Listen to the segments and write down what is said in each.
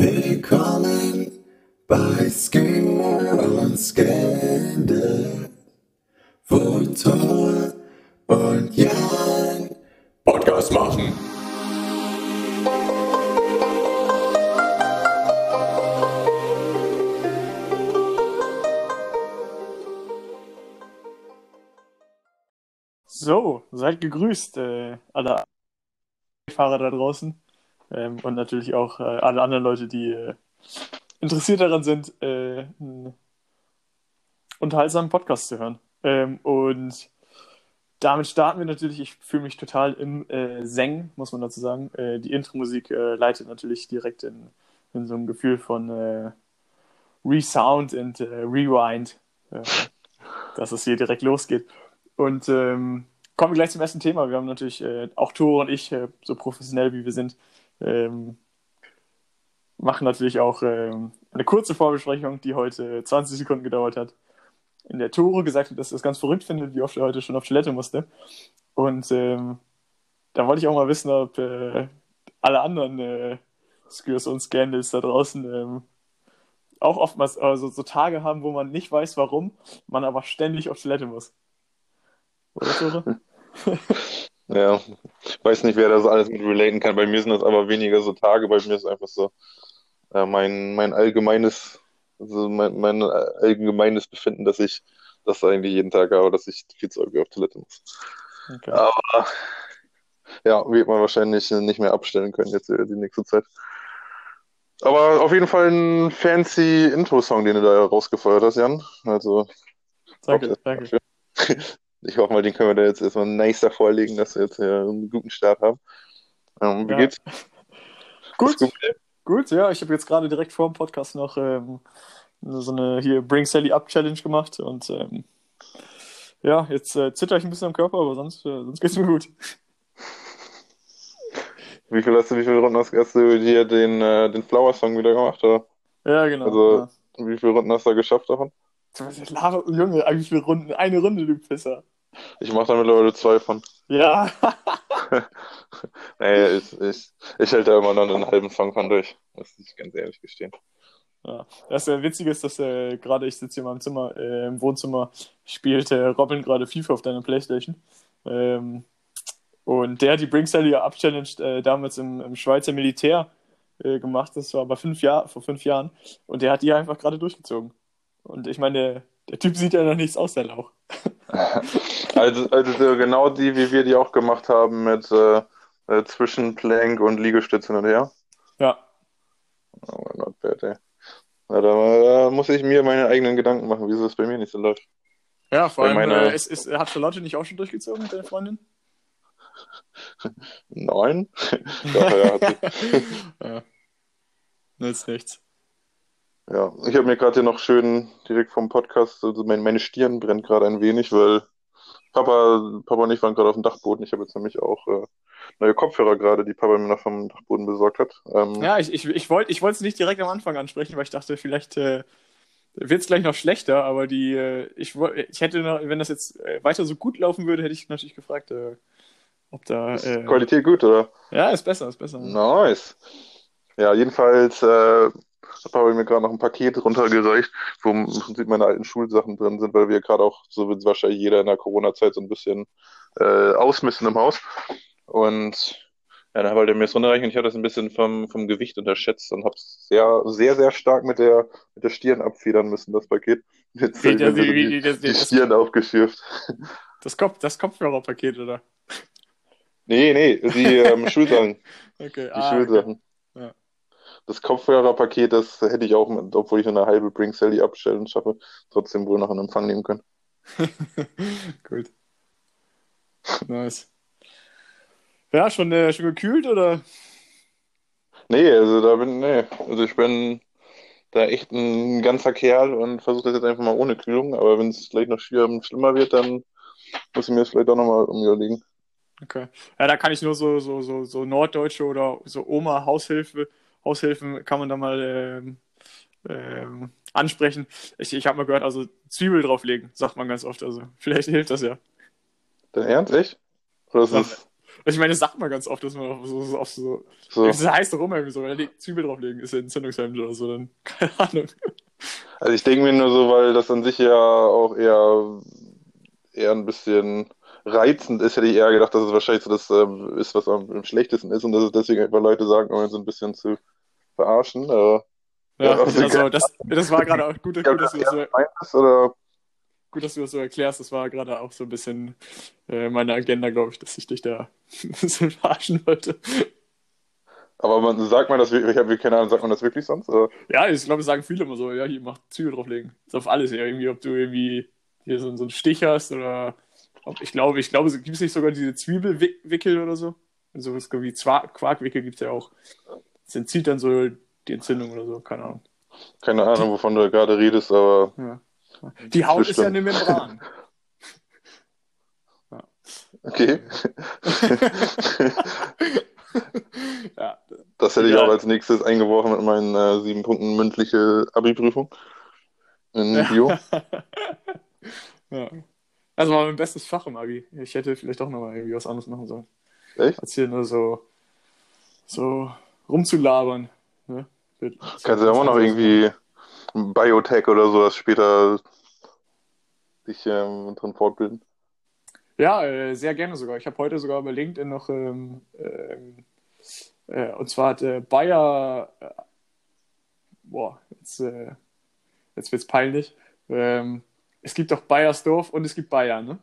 Willkommen bei Skinner und Skande, wo Thor und Jan. Podcast machen. So, seid gegrüßt, äh, alle Fahrer da draußen ähm, und natürlich auch äh, alle anderen Leute, die äh, interessiert daran sind, äh, einen unterhaltsamen Podcast zu hören. Ähm, und damit starten wir natürlich. Ich fühle mich total im äh, Seng, muss man dazu sagen. Äh, die Intro-Musik äh, leitet natürlich direkt in, in so ein Gefühl von äh, Resound und Rewind, dass es hier direkt losgeht. Und ähm, kommen wir gleich zum ersten Thema. Wir haben natürlich äh, auch Tore und ich, äh, so professionell wie wir sind, ähm, machen natürlich auch ähm, eine kurze Vorbesprechung, die heute 20 Sekunden gedauert hat. In der Tore gesagt hat, dass er es ganz verrückt findet, wie oft er heute schon auf Toilette musste. Und ähm, da wollte ich auch mal wissen, ob äh, alle anderen äh, Skills und Scandals da draußen ähm, auch oftmals also so Tage haben, wo man nicht weiß, warum, man aber ständig auf Toilette muss. Oder, Tore? Ja, ich weiß nicht, wer das alles mit relaten kann. Bei mir sind das aber weniger so Tage. Bei mir ist einfach so äh, mein, mein allgemeines, also mein, mein allgemeines Befinden, dass ich das eigentlich jeden Tag habe, dass ich viel zu häufig auf Toilette muss. Okay. Aber ja, wird man wahrscheinlich nicht mehr abstellen können jetzt die nächste Zeit. Aber auf jeden Fall ein fancy Intro-Song, den du da rausgefeuert hast, Jan. Also, Danke, danke. ich hoffe mal, den können wir da jetzt erstmal nicer vorlegen, dass wir jetzt äh, einen guten Start haben. Ähm, wie Ja. geht's? Gut, gut. gut, ja. Ich habe jetzt gerade direkt vor dem Podcast noch ähm, so eine hier Bring Sally Up Challenge gemacht und ähm, ja, jetzt äh, zitter ich ein bisschen am Körper, aber sonst, äh, sonst geht's mir gut. Wie viel hast du, wie viele Runden hast, hast du dir den, äh, den Flower-Song wieder gemacht? Oder? Ja, genau. Also, wie viele Runden hast du da geschafft davon? Ja. Lara, Junge, wie viele Runden? Eine Runde, du Pisser. Ich mache da mittlerweile zwei von. Ja, Nee, ich, ich, ich hält da immer noch einen halben Song von durch. Muss ich ganz ehrlich gestehen. Ja, das äh, Witzige ist, dass äh, gerade ich sitze hier in meinem Zimmer, äh, im Wohnzimmer, spielt äh, Robin gerade FIFA auf deiner Playstation. Ähm, und der hat die Bring Sally Up Challenge äh, damals im, im Schweizer Militär äh, gemacht. Das war aber fünf Jahr, vor fünf Jahren. Und der hat die einfach gerade durchgezogen. Und ich meine, der, Typ sieht ja noch nichts aus, der Lauch. Also, also so genau die, wie wir die auch gemacht haben mit äh, äh, zwischen Plank und Liegestütze hin und her. Ja, Oh, not bad, ey. Na, da, da muss ich mir meine eigenen Gedanken machen, wieso es bei mir nicht so läuft. ja vor allem, meiner- äh, ist, ist, hat Charlotte nicht auch schon durchgezogen mit deiner Freundin? Nein? Doch, ja, hat sie. ja. Nützt nichts. Ja, ich habe mir gerade hier noch schön direkt vom Podcast, also mein, meine Stirn brennt gerade ein wenig, weil Papa, Papa und ich waren gerade auf dem Dachboden. Ich habe jetzt nämlich auch äh, neue Kopfhörer gerade, die Papa mir noch vom Dachboden besorgt hat. Ähm, Ja, ich, ich, ich wollte ich es nicht direkt am Anfang ansprechen, weil ich dachte, vielleicht äh, wird es gleich noch schlechter, aber die, äh, ich, ich hätte noch, wenn das jetzt äh, weiter so gut laufen würde, hätte ich natürlich gefragt, äh, ob da. ist Äh, Qualität gut, oder? ja, ist besser, ist besser. Nice. Ja, jedenfalls hat Papa mir gerade noch ein Paket runtergereicht, wo im Prinzip meine alten Schulsachen drin sind, weil wir gerade auch, so wird wahrscheinlich jeder in der Corona-Zeit so ein bisschen äh, ausmisten im Haus. Und ja, dann wollte er mir das runterreichen und ich habe das ein bisschen vom, vom Gewicht unterschätzt und habe es sehr, sehr, sehr stark mit der, mit der Stirn abfedern müssen, das Paket. Jetzt habe ich mir wie, so wie, die, das, die das, Stirn aufgeschürft. das, Kopf, das Kopfhörerpaket, oder? Nee, nee, die ähm, Schulsachen. Okay, Die ah, okay. Schulsachen. Ja. Das Kopfhörerpaket, das hätte ich auch, obwohl ich eine halbe Bring Sally Challenge schaffe, trotzdem wohl noch in Empfang nehmen können. Gut. Nice. Ja, schon, äh, schon gekühlt, oder? Nee, also da bin, nee, also ich bin da echt ein ganzer Kerl und versuche das jetzt einfach mal ohne Kühlung, aber wenn es gleich noch schlimmer wird, dann muss ich mir das vielleicht auch nochmal überlegen. Okay. Ja, da kann ich nur so, so, so, so Norddeutsche oder so Oma Haushilfe, Haushilfen kann man da mal ähm, ähm, ansprechen. Ich, ich habe mal gehört, also Zwiebel drauflegen, sagt man ganz oft. Also vielleicht hilft das ja. Dein Ernst, echt? Oder ist Ja. es, Also ich meine, das sagt man ganz oft, dass man auf so, auf so, So. das heißt immer irgendwie so, wenn Zwiebel drauflegen, ist ja entzündungshemmend oder so, dann, keine Ahnung. Also ich denke mir nur so, weil das an sich ja auch eher, eher ein bisschen reizend ist, hätte ich eher gedacht, dass es wahrscheinlich so das ähm, ist, was am, am schlechtesten ist und dass es deswegen einfach Leute sagen, um so ein bisschen zu verarschen. Aber Ja, Ja, also- das, das war gerade auch gut, gut, dass du das so, meint ist, oder gut, dass du das so erklärst. Das war gerade auch so ein bisschen äh, meine Agenda, glaube ich, dass ich dich da ein bisschen verarschen wollte. aber man sagt man das wirklich, ich habe keine Ahnung, sagt man das wirklich sonst? Oder? Ja, ich glaube, sagen viele immer so, ja, hier, mach Zwiebel drauflegen. Ist auf alles, ja, irgendwie, ob du irgendwie hier so, so einen Stich hast oder ich glaube, ich glaube, gibt es nicht sogar diese Zwiebelwickel oder so? So was wie Zwa- Quarkwickel gibt es ja auch. Das entzieht dann so die Entzündung oder so, keine Ahnung. Keine Ahnung, wovon du gerade redest, aber Ja. Die Haut ist ja Bestimmt. eine Membran. okay. ja, Das hätte ich Ja. auch als nächstes eingeworfen mit meinen äh, sieben Punkten mündliche Abi-Prüfung in Bio. ja. Also war mein bestes Fach im Abi. Ich hätte vielleicht auch nochmal irgendwie was anderes machen sollen. Echt? Als hier nur so, so rumzulabern. Ne? Kannst du ja immer noch irgendwie Biotech oder sowas später dich ähm, drin fortbilden. Ja, äh, sehr gerne sogar. Ich habe heute sogar bei LinkedIn noch, ähm, ähm, äh, und zwar hat äh, Bayer, äh, boah, jetzt, äh, jetzt wird's peinlich. Ähm, es gibt doch Bayersdorf und es gibt Bayer, ne?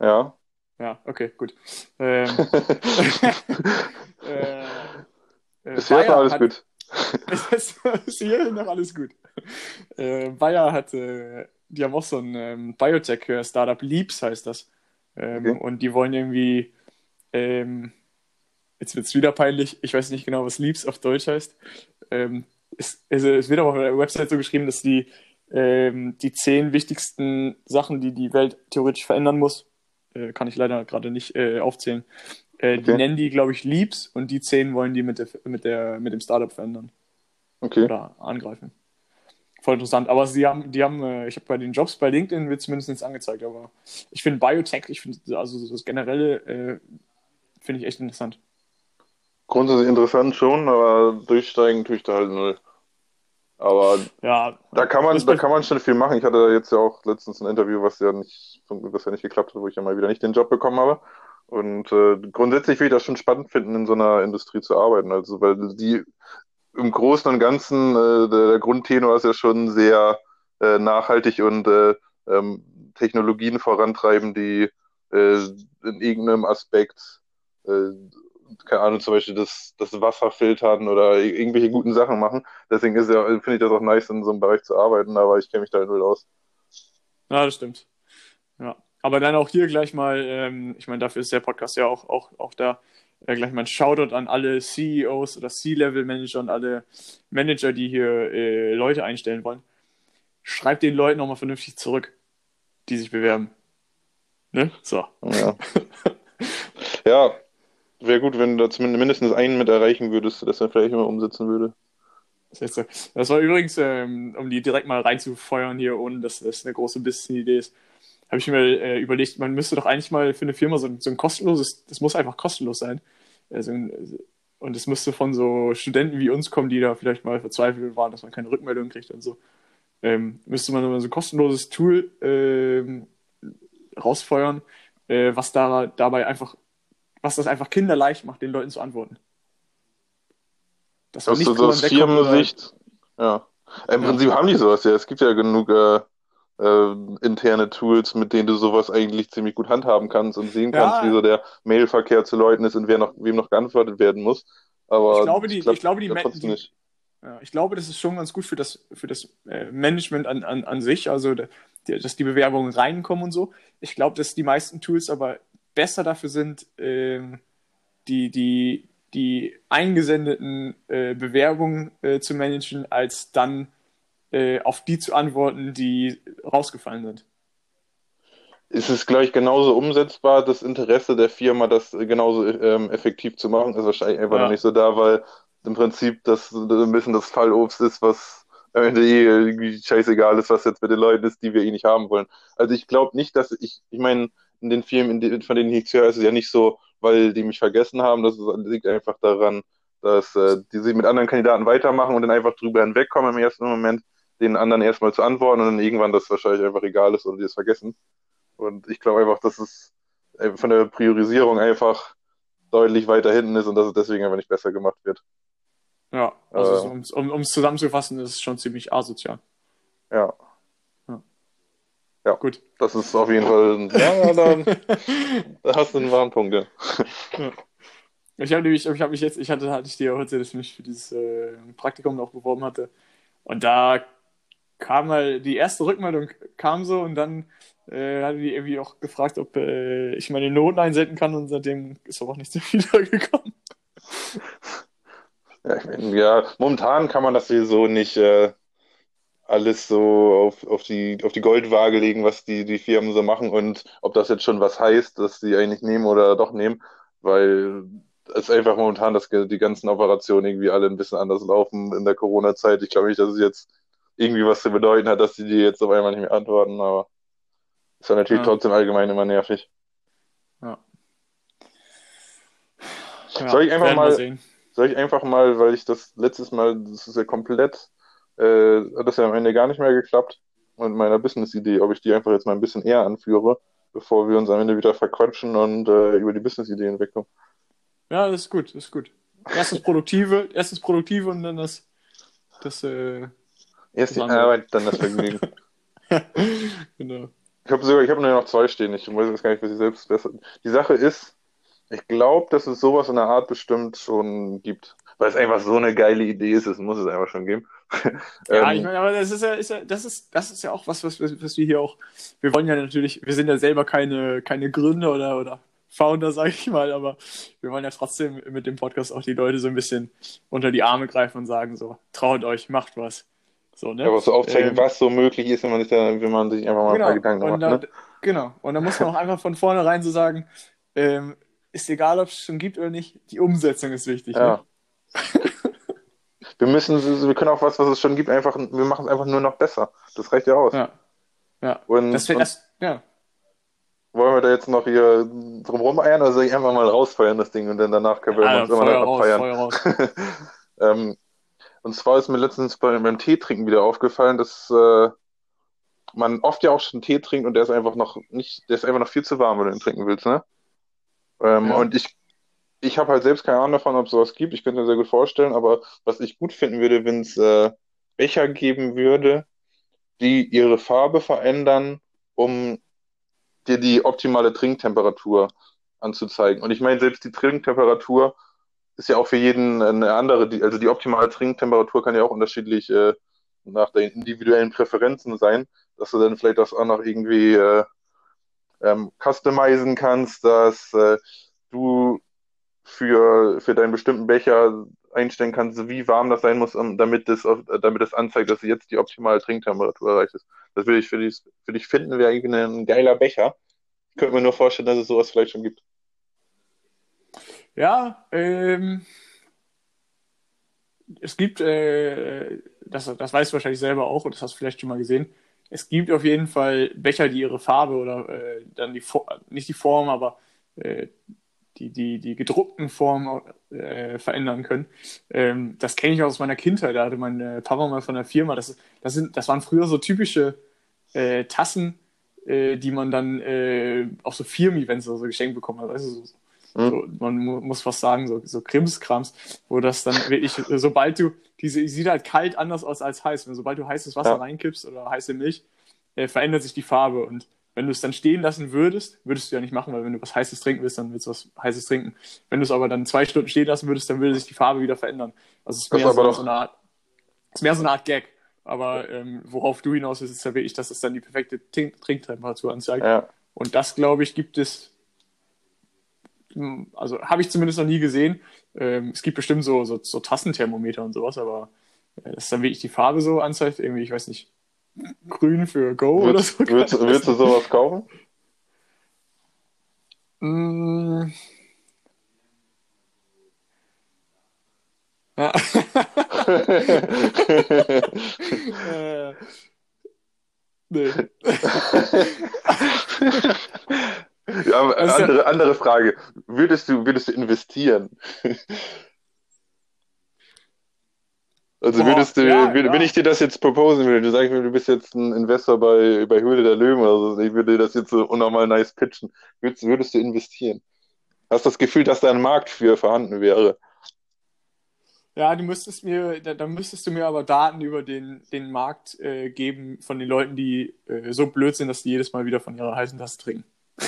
Ja. Ja, okay, gut. Ähm, äh, äh, Bisher ist Bayer alles hat- gut. ist bis hierhin noch alles gut. Äh, Bayer hat, äh, die haben auch so ein ähm, Biotech-Startup, Leaps heißt das. Ähm, Okay. Und die wollen irgendwie, ähm, jetzt wird es wieder peinlich, ich weiß nicht genau, was Leaps auf Deutsch heißt. Ähm, es, also, es wird aber auf der Website so geschrieben, dass die ähm, die zehn wichtigsten Sachen, die die Welt theoretisch verändern muss, äh, kann ich leider gerade nicht äh, aufzählen. Äh, Die Okay. nennen die, glaube ich, Leaps und die zehn wollen die mit, der, mit, der, mit dem Startup verändern Okay. oder angreifen. Voll interessant. Aber sie haben, die haben, äh, ich habe bei den Jobs bei LinkedIn wird zumindest nichts angezeigt, aber ich finde Biotech, ich finde, also so das generelle äh, finde ich echt interessant. Grundsätzlich interessant schon, aber durchsteigen tue ich da halt null. Aber Ja, da kann man, da kann man schon viel machen. Ich hatte jetzt ja auch letztens ein Interview, was ja nicht, was ja nicht geklappt hat, wo ich ja mal wieder nicht den Job bekommen habe. Und äh, grundsätzlich will ich das schon spannend finden, in so einer Industrie zu arbeiten. Also, weil die im Großen und Ganzen, äh, der, der Grundtenor ist ja schon sehr äh, nachhaltig und äh, ähm, Technologien vorantreiben, die äh, in irgendeinem Aspekt, äh, keine Ahnung, zum Beispiel das, das Wasser filtern oder irgendwelche guten Sachen machen. Deswegen ist ja, finde ich das auch nice, in so einem Bereich zu arbeiten, aber ich kenne mich da halt null aus. Ja, das stimmt. Ja. Aber dann auch hier gleich mal, ähm, ich meine, dafür ist der Podcast ja auch, auch, auch da, äh, gleich mal ein Shoutout an alle CEOs oder C-Level-Manager und alle Manager, die hier äh, Leute einstellen wollen. Schreibt den Leuten nochmal vernünftig zurück, die sich bewerben. Ne? So. Ja. ja, wäre gut, wenn du da zumindest mindestens einen mit erreichen würdest, dass er vielleicht immer umsetzen würde. Das, war übrigens, ähm, um die direkt mal reinzufeuern hier, ohne dass das eine große Business-Idee ist, habe ich mir äh, überlegt, man müsste doch eigentlich mal für eine Firma so, ein- so ein kostenloses, das muss einfach kostenlos sein. Also, und es müsste von so Studenten wie uns kommen, die da vielleicht mal verzweifelt waren, dass man keine Rückmeldung kriegt und so. Ähm, müsste man so ein kostenloses Tool ähm, rausfeuern, äh, was da, dabei einfach, was das einfach kinderleicht macht, den Leuten zu antworten. Dass man Aus, Firmensicht, ja. Im Ja. Prinzip haben die sowas ja. Es gibt ja genug äh, äh, interne Tools, mit denen du sowas eigentlich ziemlich gut handhaben kannst und sehen Ja. kannst, wie so der Mailverkehr zu Leuten ist und wer noch, wem noch geantwortet werden muss. Aber Ich glaube, die- klappt ich glaube, die die- nicht. Ja, ich glaube, das ist schon ganz gut für das, für das äh, Management an, an, an sich, also da- die, dass die Bewerbungen reinkommen und so. Ich glaube, dass die meisten Tools aber besser dafür sind, ähm, die, die, die eingesendeten äh, Bewerbungen äh, zu managen, als dann äh, auf die zu antworten, die rausgefallen sind. Ist es, glaube ich, genauso umsetzbar, das Interesse der Firma, das äh, genauso ähm, effektiv zu machen, ist wahrscheinlich einfach Ja. noch nicht so da, weil im Prinzip das ein bisschen das Fallobst ist, was am Ende eh scheißegal ist, was jetzt mit den Leuten ist, die wir eh nicht haben wollen. Also ich glaube nicht, dass ich, ich meine, in den Filmen, von denen ich höre, ist es ja nicht so, weil die mich vergessen haben. Das liegt einfach daran, dass äh, die sie mit anderen Kandidaten weitermachen und dann einfach drüber hinwegkommen im ersten Moment, den anderen erstmal zu antworten und dann irgendwann das wahrscheinlich einfach egal ist oder die es vergessen. Und ich glaube einfach, dass es äh, von der Priorisierung einfach deutlich weiter hinten ist und dass es deswegen einfach nicht besser gemacht wird. Ja, also äh, um es zusammenzufassen, ist es schon ziemlich asozial. Ja. Ja. Gut. Das ist auf jeden Fall. Ja, dann, da hast du einen wahren Punkt, ja. ja. Ich habe nämlich, ich habe mich jetzt, ich hatte, hatte ich dir auch erzählt, dass ich mich für dieses äh, Praktikum noch beworben hatte. Und da kam mal, die erste Rückmeldung kam so und dann äh, hatte die irgendwie auch gefragt, ob äh, ich meine Noten einsenden kann und seitdem ist aber auch nichts mehr gekommen. Ja, ich mein, ja, momentan kann man das hier so nicht äh, alles so auf, auf, die, auf die Goldwaage legen, was die, die Firmen so machen und ob das jetzt schon was heißt, dass die eigentlich nehmen oder doch nehmen, weil es einfach momentan, dass die ganzen Operationen irgendwie alle ein bisschen anders laufen in der Corona-Zeit. Ich glaube nicht, dass es jetzt irgendwie was zu bedeuten hat, dass die dir jetzt auf einmal nicht mehr antworten, aber ist ja natürlich ja. trotzdem allgemein immer nervig. Ja. ja soll ich einfach mal, soll ich einfach mal, weil ich das letztes Mal, das ist ja komplett, äh, hat das ja am Ende gar nicht mehr geklappt und meiner Business-Idee, ob ich die einfach jetzt mal ein bisschen eher anführe, bevor wir uns am Ende wieder verquatschen und äh, über die Business-Ideen wegkommen. Ja, das ist gut, das ist gut. Erst das Produktive, erst das Produktive und dann das, das, äh, Erst die Arbeit, dann das Vergnügen. genau. Ich habe sogar, ich habe nur noch zwei stehen. Ich weiß jetzt gar nicht, was ich selbst besser. Die Sache ist, ich glaube, dass es sowas in der Art bestimmt schon gibt. Weil es einfach so eine geile Idee ist, es muss es einfach schon geben. ja, ähm, ich meine, aber das ist ja, ist ja, das ist, das ist ja auch was, was, was wir hier auch, wir wollen ja natürlich, wir sind ja selber keine, keine Gründer oder, oder Founder, sag ich mal, aber wir wollen ja trotzdem mit dem Podcast auch die Leute so ein bisschen unter die Arme greifen und sagen so, traut euch, macht was. So, ne? Aber so aufzeigen, ähm, was so möglich ist, wenn man sich, da, wenn man sich einfach mal genau, ein paar Gedanken macht. Da, ne? Genau. Und da muss man auch einfach von vornherein so sagen, ähm, ist egal, ob es schon gibt oder nicht, die Umsetzung ist wichtig. Ja. Ne? wir müssen, wir können auch was, was es schon gibt, einfach, wir machen es einfach nur noch besser. Das reicht ja aus. Ja. Ja. Und, das, und das, ja. Wollen wir da jetzt noch hier drumherum eiern oder soll ich einfach mal rausfeuern, das Ding, und dann danach können wir ja, uns immer noch abfeiern? ähm, und zwar ist mir letztens beim, beim Teetrinken wieder aufgefallen, dass äh, man oft ja auch schon Tee trinkt und der ist einfach noch nicht, der ist einfach noch viel zu warm, wenn du ihn trinken willst, ne? Ähm, ja. Und ich, ich habe halt selbst keine Ahnung davon, ob es sowas gibt. Ich könnte mir sehr gut vorstellen, aber was ich gut finden würde, wenn es äh, Becher geben würde, die ihre Farbe verändern, um dir die optimale Trinktemperatur anzuzeigen. Und ich meine, selbst die Trinktemperatur ist ja auch für jeden eine andere, die, also die optimale Trinktemperatur kann ja auch unterschiedlich äh, nach den individuellen Präferenzen sein, dass du dann vielleicht das auch noch irgendwie äh, ähm, customizen kannst, dass äh, du für, für deinen bestimmten Becher einstellen kannst, wie warm das sein muss, damit es damit es anzeigt, dass jetzt die optimale Trinktemperatur erreicht ist. Das würde ich für dich, für dich finden, wäre irgendwie ein geiler Becher. Ich könnte mir nur vorstellen, dass es sowas vielleicht schon gibt. Ja, ähm, es gibt, äh, das, das weißt du wahrscheinlich selber auch, und das hast du vielleicht schon mal gesehen, es gibt auf jeden Fall Becher, die ihre Farbe oder äh, dann die nicht die Form, aber äh, die, die, die gedruckten Formen äh, verändern können. Ähm, das kenne ich aus meiner Kindheit. Da hatte mein äh, Papa mal von der Firma. Das, das, sind, das waren früher so typische äh, Tassen, äh, die man dann äh, auf so Firmen-Events oder so geschenkt bekommen hat. Weißt du, so, hm? So, man muss was sagen, so, so Krimskrams, wo das dann wirklich, sobald du, diese, sieht halt kalt anders aus als heiß. Wenn sobald du heißes Wasser ja. reinkippst oder heiße Milch, äh, verändert sich die Farbe. Und wenn du es dann stehen lassen würdest, würdest du ja nicht machen, weil wenn du was Heißes trinken willst, dann willst du was Heißes trinken. Wenn du es aber dann zwei Stunden stehen lassen würdest, dann würde sich die Farbe wieder verändern. Also es ist mehr, so, so, eine Art, ist mehr so eine Art Gag. Aber ähm, worauf du hinaus willst, ist ja wirklich, dass es dann die perfekte Trinktemperatur anzeigt. Ja. Und das, glaube ich, gibt es also habe ich zumindest noch nie gesehen. Ähm, es gibt bestimmt so, so, so Tassenthermometer und sowas, aber äh, das ist dann wirklich die Farbe so anzeigt, irgendwie, ich weiß nicht, grün für Go würdest, oder so. Würdest, würdest du sowas kaufen? Mm. Ja. äh, nee. Ja, ja- andere, andere Frage. Würdest du, würdest du investieren? Also Boah, würdest du, ja, würd, ja. wenn ich dir das jetzt proposen würde, du sagst mir, du bist jetzt ein Investor bei, bei Höhle der Löwen oder so, ich würde dir das jetzt so unnormal nice pitchen. Würdest, würdest du investieren? Hast das Gefühl, dass da ein Markt für vorhanden wäre? Ja, du müsstest mir, da, da müsstest du mir aber Daten über den, den Markt äh, geben von den Leuten, die äh, so blöd sind, dass die jedes Mal wieder von ihrer heißen Tasse trinken.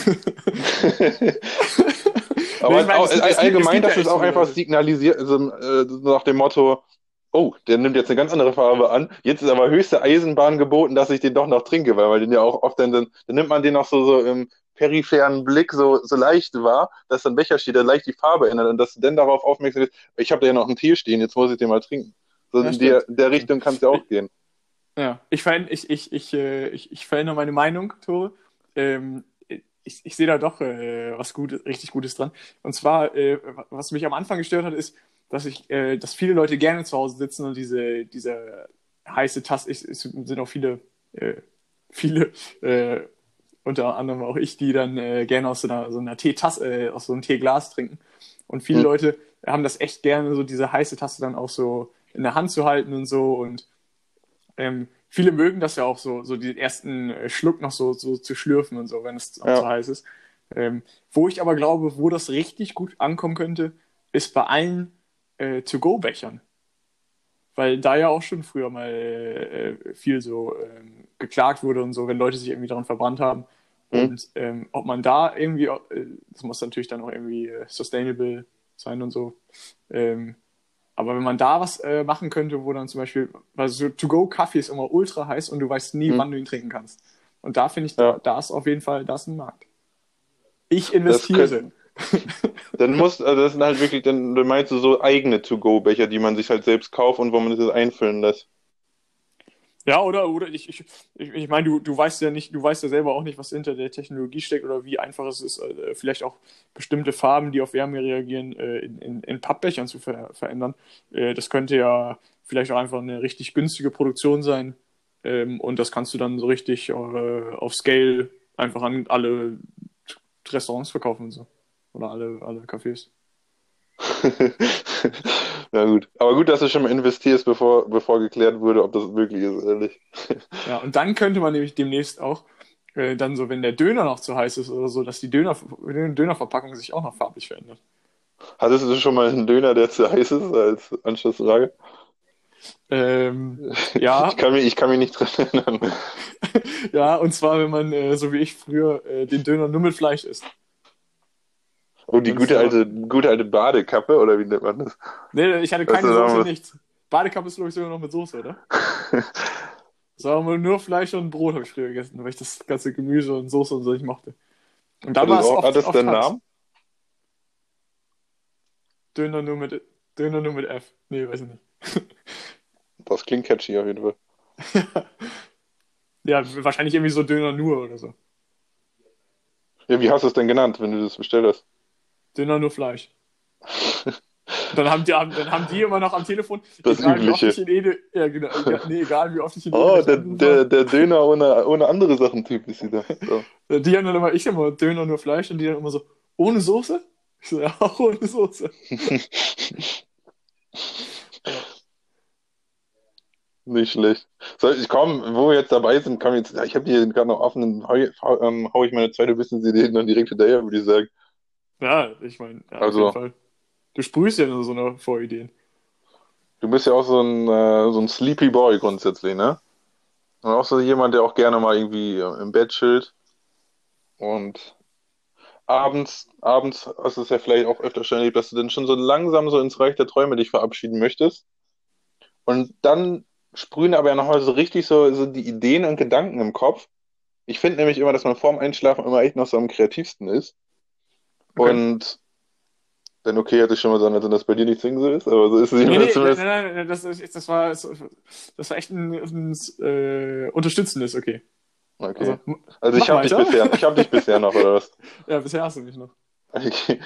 Aber Nee, ich auch, es es allgemein, es das ist auch einfach signalisiert, also, äh, nach dem Motto, oh, der nimmt jetzt eine ganz andere Farbe an, jetzt ist aber höchste Eisenbahn geboten, dass ich den doch noch trinke, weil man den ja auch oft dann, dann, dann nimmt man den noch so, so im peripheren Blick so, so leicht wahr, dass dann Becher steht, der leicht die Farbe ändert und dass du dann darauf aufmerksam bist, ich habe da ja noch einen Tee stehen, jetzt muss ich den mal trinken. So Ja, in der, der Richtung kann es ja auch gehen. Ja, ich, veränd, ich, ich, ich, äh, ich, ich verändere meine Meinung, Tore. Ähm, ich, ich sehe da doch äh, was Gutes, richtig Gutes dran. Und zwar, äh, was mich am Anfang gestört hat, ist, dass ich, äh, dass viele Leute gerne zu Hause sitzen und diese, diese heiße Tasse, ich, es sind auch viele, äh, viele, äh, unter anderem auch ich, die dann äh, gerne aus so einer, so einer Teetasse, äh, aus so einem Teeglas trinken. Und viele Hm. Leute haben das echt gerne, so diese heiße Tasse dann auch so in der Hand zu halten und so. Und ähm, viele mögen das ja auch so, so den ersten äh, Schluck noch so, so zu schlürfen und so, wenn es auch Ja. so heiß ist. Ähm, wo ich aber glaube, wo das richtig gut ankommen könnte, ist bei allen äh, To-Go-Bechern. Weil da ja auch schon früher mal äh, viel so ähm, geklagt wurde und so, wenn Leute sich irgendwie daran verbrannt haben. Mhm. Und ähm, ob man da irgendwie, äh, das muss natürlich dann auch irgendwie äh, sustainable sein und so. Ähm, aber wenn man da was äh, machen könnte, wo dann zum Beispiel, weil so To-Go-Kaffee ist immer ultra heiß und du weißt nie, Mhm. wann du ihn trinken kannst. Und da finde ich, Ja. da, da ist auf jeden Fall, da ist ein Markt. Ich investiere. Dann muss, also das sind halt wirklich, dann, meinst du so eigene To-Go-Becher, die man sich halt selbst kauft und wo man das einfüllen lässt. Ja, oder, oder ich, ich, ich, meine, du, du weißt ja nicht, du weißt ja selber auch nicht, was hinter der Technologie steckt oder wie einfach es ist, äh, vielleicht auch bestimmte Farben, die auf Wärme reagieren, äh, in, in, in Pappbechern zu ver verändern. Äh, das könnte ja vielleicht auch einfach eine richtig günstige Produktion sein. Ähm, und das kannst du dann so richtig auf Scale einfach an alle Restaurants verkaufen und so. Oder alle, alle Cafés. Na gut. Aber gut, dass du schon mal investierst, bevor, bevor geklärt wurde, ob das wirklich ist, ehrlich. Ja, und dann könnte man nämlich demnächst auch, äh, dann so, wenn der Döner noch zu heiß ist oder so, dass die Döner, Dönerverpackung sich auch noch farblich verändert. Hattest du schon mal einen Döner, der zu heiß ist, als Anschlussfrage? Ähm, ja, Ich kann mich, ich kann mich nicht dran erinnern. ja, und zwar, wenn man, äh, so wie ich früher, äh, den Döner nur mit Fleisch isst. Oh, die gute alte, gute alte Badekappe, oder wie nennt man das? Nee, ich hatte keine Also, Soße, aber- nichts. Badekappe ist, glaube ich, sogar noch mit Soße, oder? Aber nur Fleisch und Brot, habe ich früher gegessen, weil ich das ganze Gemüse und Soße und so nicht mochte. Und da Hat war das, es oft, hat das heiß. Namen? Döner nur mit, Döner nur mit F. Nee, weiß ich nicht. Das klingt catchy auf jeden Fall. Ja, wahrscheinlich irgendwie so Döner nur oder so. Ja, wie hast du es denn genannt, wenn du das bestellt hast? Döner nur Fleisch. Dann haben die, dann haben die immer noch am Telefon, Das egal wie oft Übliche. ich in Ede, ja, genau, nee, egal wie oft ich in Oh, Ede der, angerufen der, habe, der Döner ohne, ohne andere Sachen Typ ist wieder. So. die haben dann immer, ich immer Döner nur Fleisch und die dann immer so, ohne Soße? Ich so, ja, auch ohne Soße. Nicht schlecht. So, ich komm, wo wir jetzt dabei sind, komm jetzt, ich habe hier gerade noch offen, dann hau, hau, ähm, hau ich meine zweite Wissensidee dann direkt hinterher, würde ich sagen. Ja, ich meine, ja, Also- auf jeden Fall. Du sprühst ja nur so eine Vorideen. Du bist ja auch so ein, äh, so ein Sleepy Boy grundsätzlich, ne? Und auch so jemand, der auch gerne mal irgendwie äh, im Bett chillt. Und abends, abends hast du es ja vielleicht auch öfter schon erlebt, dass du dann schon so langsam so ins Reich der Träume dich verabschieden möchtest. Und dann sprühen aber ja nochmal so richtig so, so die Ideen und Gedanken im Kopf. Ich finde nämlich immer, dass man vorm Einschlafen immer echt noch so am kreativsten ist. Okay. Und dann okay, hätte ich schon mal sagen, dass das bei dir nicht zwingend so ist, aber so ist es Nee, nee, jedenfalls nein, zumindest. nein, nein, das, das, war, das war echt ein, ein äh, unterstützendes, okay. Okay. Also, Also ich habe dich bisher, ich habe dich bisher noch, oder was? ja, bisher hast du mich noch. Okay.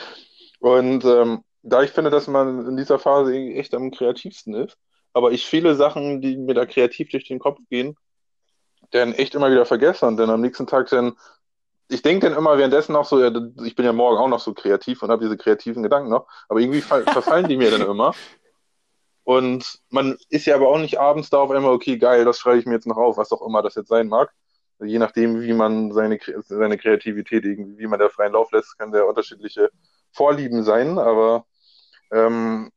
Und ähm, da ich finde, dass man in dieser Phase echt am kreativsten ist, aber ich viele Sachen, die mir da kreativ durch den Kopf gehen, dann echt immer wieder vergesse und dann am nächsten Tag dann ich denke dann immer währenddessen auch so, ich bin ja morgen auch noch so kreativ und habe diese kreativen Gedanken noch, aber irgendwie verfallen die mir dann immer. Und man ist ja aber auch nicht abends da auf einmal, okay, geil, das schreibe ich mir jetzt noch auf, was auch immer das jetzt sein mag. Je nachdem, wie man seine, seine Kreativität irgendwie, wie man der freien Lauf lässt, kann der unterschiedliche Vorlieben sein. Aber ähm,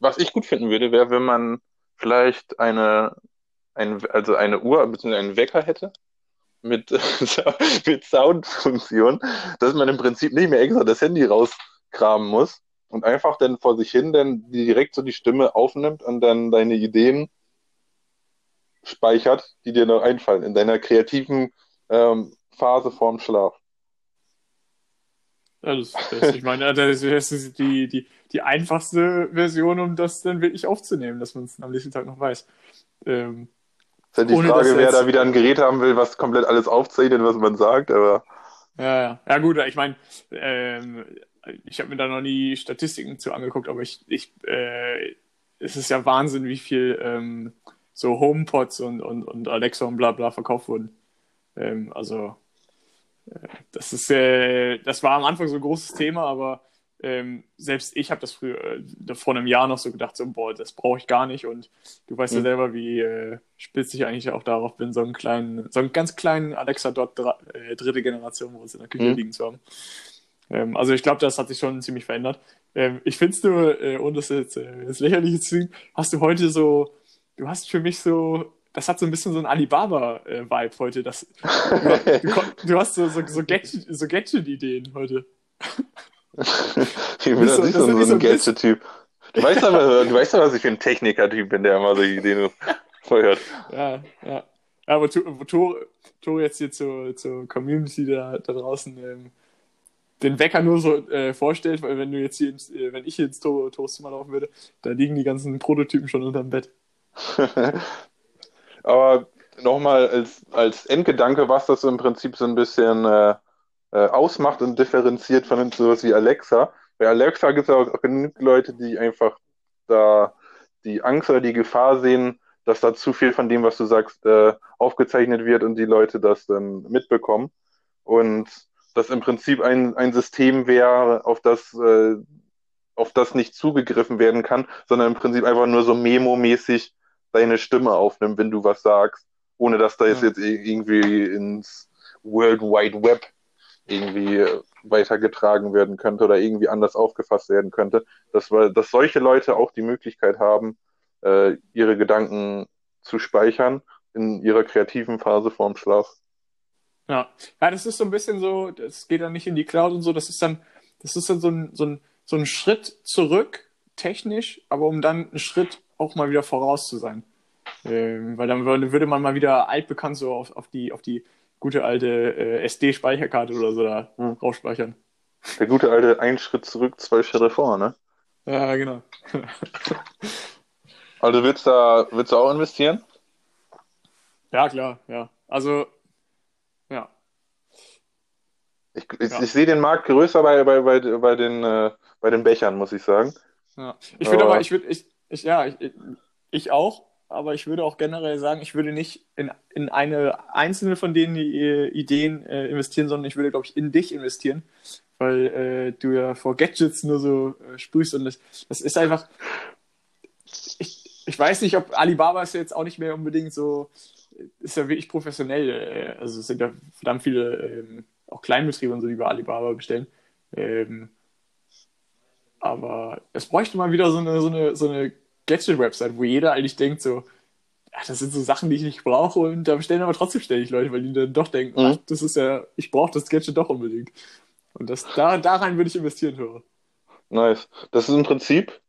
was ich gut finden würde, wäre, wenn man vielleicht eine, ein, also eine Uhr bzw. einen Wecker hätte mit, mit Soundfunktion, dass man im Prinzip nicht mehr extra das Handy rauskramen muss, und einfach dann vor sich hin dann direkt so die Stimme aufnimmt und dann deine Ideen speichert, die dir noch einfallen in deiner kreativen ähm, Phase vorm Schlaf. Ja, das, das, ich meine, das ist die, die, die einfachste Version, um das dann wirklich aufzunehmen, dass man es am nächsten Tag noch weiß. Ähm, ist halt die Frage, wer da wieder ein Gerät haben will, was komplett alles aufzeichnet, was man sagt, aber. Ja, ja. Ja, gut, ich meine, ähm, ich habe mir da noch nie Statistiken zu angeguckt, aber ich, ich äh, es ist ja Wahnsinn, wie viel ähm, so HomePods und, und, und Alexa und bla bla verkauft wurden. Ähm, also äh, das ist äh, das war am Anfang so ein großes Thema, aber ähm, selbst ich habe das früher äh, vor einem Jahr noch so gedacht, so boah, das brauche ich gar nicht. Und du weißt mhm. ja selber, wie äh, spitz ich eigentlich auch darauf bin, so einen kleinen, so einen ganz kleinen Alexa Dot äh, dritte Generation, wo es in der Küche mhm. liegen zu haben. Ähm, also ich glaube, das hat sich schon ziemlich verändert. Ähm, ich finde es nur, äh, ohne das jetzt äh, ins Lächerliche zu ziehen, hast du heute so, du hast für mich so, das hat so ein bisschen so ein Alibaba-Vibe äh, heute. Das, du, du, du, hast so, so, so Gadget-Ideen so Gadget heute. ich bin das nicht so, so, so ein Gadget-Typ. Du weißt aber, du weißt aber, was ich für ein Techniker-Typ bin, der immer solche Ideen vorhört. Ja, ja. Aber Tore jetzt hier zur, zur Community da, da draußen, ähm, den Wecker nur so äh, vorstellt, weil wenn du jetzt hier, ins, äh, wenn ich hier ins Tor Toastzimmer laufen würde, da liegen die ganzen Prototypen schon unterm Bett. Aber nochmal als, als Endgedanke, was das im Prinzip so ein bisschen äh, äh, ausmacht und differenziert von sowas wie Alexa. Bei Alexa gibt es auch genug Leute, die einfach da die Angst oder die Gefahr sehen, dass da zu viel von dem, was du sagst, äh, aufgezeichnet wird und die Leute das dann mitbekommen. Und das im Prinzip ein, ein System wäre, auf das, äh, auf das nicht zugegriffen werden kann, sondern im Prinzip einfach nur so Memo-mäßig deine Stimme aufnimmt, wenn du was sagst, ohne dass da jetzt, ja. jetzt irgendwie ins World Wide Web irgendwie weitergetragen werden könnte oder irgendwie anders aufgefasst werden könnte, dass, dass solche Leute auch die Möglichkeit haben, äh, ihre Gedanken zu speichern in ihrer kreativen Phase vorm Schlaf. Ja. ja, das ist so ein bisschen so, das geht dann nicht in die Cloud und so, das ist dann, das ist dann so ein, so ein, so ein Schritt zurück, technisch, aber um dann einen Schritt auch mal wieder voraus zu sein. Ähm, weil dann würde man mal wieder altbekannt so auf, auf, die, auf die gute alte äh, SD-Speicherkarte oder so da hm. rausspeichern. Der gute alte ein Schritt zurück, zwei Schritte vor, ne? Ja, genau. also willst du da, willst du auch investieren? Ja, klar, ja. Also ja. Ich, ich, ja. ich sehe den Markt größer bei, bei, bei, bei, den, äh, bei den Bechern, muss ich sagen. Ja. Ich würde aber, ich würde, ich, ich, ja, ich, ich auch, aber ich würde auch generell sagen, ich würde nicht in, in eine einzelne von den äh, Ideen äh, investieren, sondern ich würde, glaube ich, in dich investieren, weil äh, du ja vor Gadgets nur so äh, sprühst und das, das ist einfach. Ich, ich weiß nicht, ob Alibaba ist jetzt auch nicht mehr unbedingt so ist ja wirklich professionell. Äh, also es sind ja verdammt viele ähm, auch Kleinbetriebe und so, die bei Alibaba bestellen. Ähm, aber es bräuchte mal wieder so eine, so eine, so eine Gadget-Website, wo jeder eigentlich denkt so, ach, das sind so Sachen, die ich nicht brauche und da bestellen aber trotzdem ständig Leute, weil die dann doch denken, mhm. ach, das ist ja, ich brauche das Gadget doch unbedingt. Und das, da, rein würde ich investieren, höre. Nice. Das ist im Prinzip,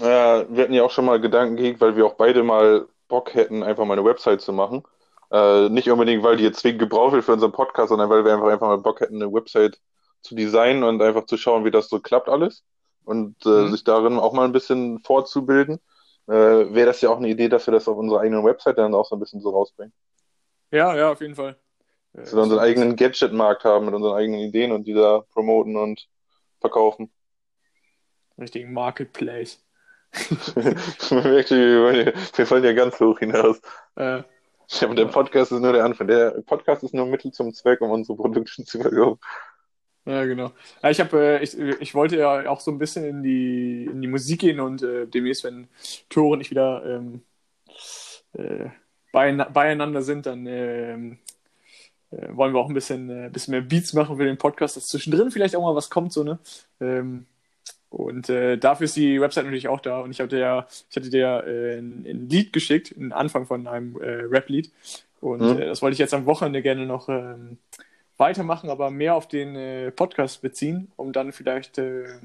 äh, wir hatten ja auch schon mal Gedanken gehegt, weil wir auch beide mal Bock hätten, einfach mal eine Website zu machen. Äh, nicht unbedingt, weil die jetzt zwingend gebraucht wird für unseren Podcast, sondern weil wir einfach, einfach mal Bock hätten, eine Website zu designen und einfach zu schauen, wie das so klappt alles und äh, mhm. sich darin auch mal ein bisschen vorzubilden. Äh, Wäre das ja auch eine Idee, dass wir das auf unserer eigenen Website dann auch so ein bisschen so rausbringen. Ja, ja, auf jeden Fall. Dass wir unseren eigenen Gadget-Markt haben mit unseren eigenen Ideen und die da promoten und verkaufen. Richtigen Marketplace. Man merkt, wir, fallen ja ganz hoch hinaus. Äh, Ja, aber der Podcast ist nur der Anfang. Der Podcast ist nur Mittel zum Zweck, um unsere Produkte zu verkaufen. Ja, genau. Ja, ich habe, äh, ich, ich wollte ja auch so ein bisschen in die, in die Musik gehen und äh, demnächst, wenn Tore und ich wieder ähm, äh, beieinander sind, dann ähm, äh, wollen wir auch ein bisschen, äh, bisschen mehr Beats machen für den Podcast, dass zwischendrin vielleicht auch mal was kommt, so, ne? Ähm, und äh, dafür ist die Website natürlich auch da. Und ich hatte ja, ich hatte dir ein, ein Lied geschickt, einen Anfang von einem Rap-Lied. Und Mhm. das wollte ich jetzt am Wochenende gerne noch ähm, weitermachen, aber mehr auf den äh, Podcast beziehen, um dann vielleicht äh,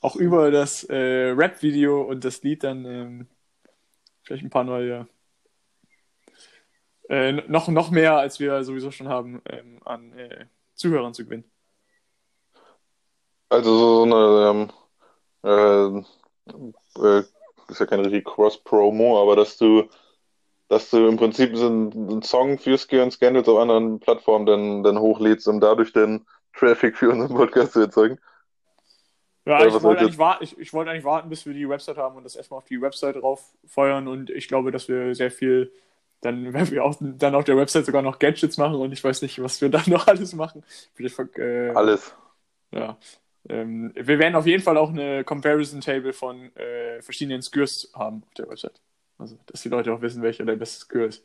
auch über das äh, Rap-Video und das Lied dann ähm, vielleicht ein paar neue, äh, noch, noch mehr, als wir sowieso schon haben, ähm, an äh, Zuhörern zu gewinnen. Also so eine, ähm, äh, ist ja keine richtige Cross-Promo, aber dass du, dass du im Prinzip so einen, Song für Ski und Scandals auf anderen Plattformen dann, dann hochlädst, um dadurch den Traffic für unseren Podcast zu erzeugen. Ja, ich wollte, eigentlich warten, ich, ich wollte eigentlich warten, bis wir die Website haben und das erstmal auf die Website rauffeuern und ich glaube, dass wir sehr viel, dann werden wir auch dann auf der Website sogar noch Gadgets machen und ich weiß nicht, was wir dann noch alles machen. Äh, Alles. Ja. Ähm, wir werden auf jeden Fall auch eine Comparison Table von äh, verschiedenen Skurs haben auf der Website. Also, dass die Leute auch wissen, welcher der beste Skur ist.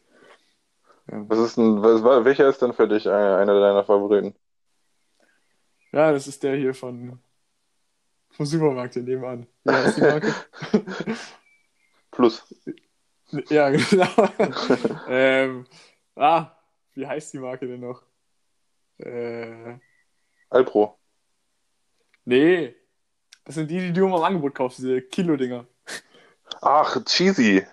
Ja. Was ist denn, was, wa- welcher ist denn für dich einer, einer deiner Favoriten? ja, das ist der hier von vom Supermarkt hier nebenan. Wie heißt die Marke? Plus. ja, genau. ähm, ah, wie heißt die Marke denn noch? Äh, Alpro. nee. Das sind die, die du immer im Angebot kaufst, diese Kilo-Dinger. Ach, Cheesy.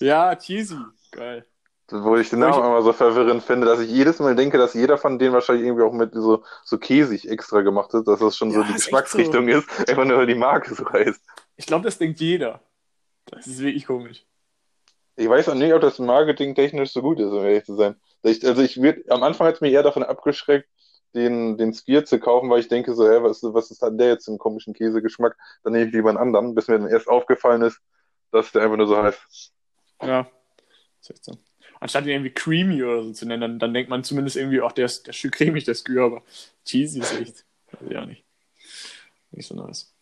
Ja, cheesy. Geil. Wo ich den Namen ich- immer so verwirrend finde, dass ich jedes Mal denke, dass jeder von denen wahrscheinlich irgendwie auch mit so, so käsig extra gemacht ist, dass das schon so Ja, die ist Geschmacksrichtung ist, einfach nur weil die Marke so heißt. Ich glaube, das denkt jeder. Das ist wirklich komisch. Ich weiß auch nicht, ob das marketingtechnisch so gut ist, um ehrlich zu sein. Ich, also ich würde, am Anfang hat es mich eher davon abgeschreckt, den, den Skier zu kaufen, weil ich denke so, hä, was, was ist der jetzt einen komischen Käsegeschmack? Dann nehme ich lieber einen anderen, bis mir dann erst aufgefallen ist, dass der einfach nur so heißt. Ja. Ist echt so. Anstatt ihn irgendwie creamy oder so zu nennen, dann, dann denkt man zumindest irgendwie, ach, der ist, der ist schön cremig, der Skür, aber cheesy ist echt. Weiß ich auch nicht. Nicht so nice.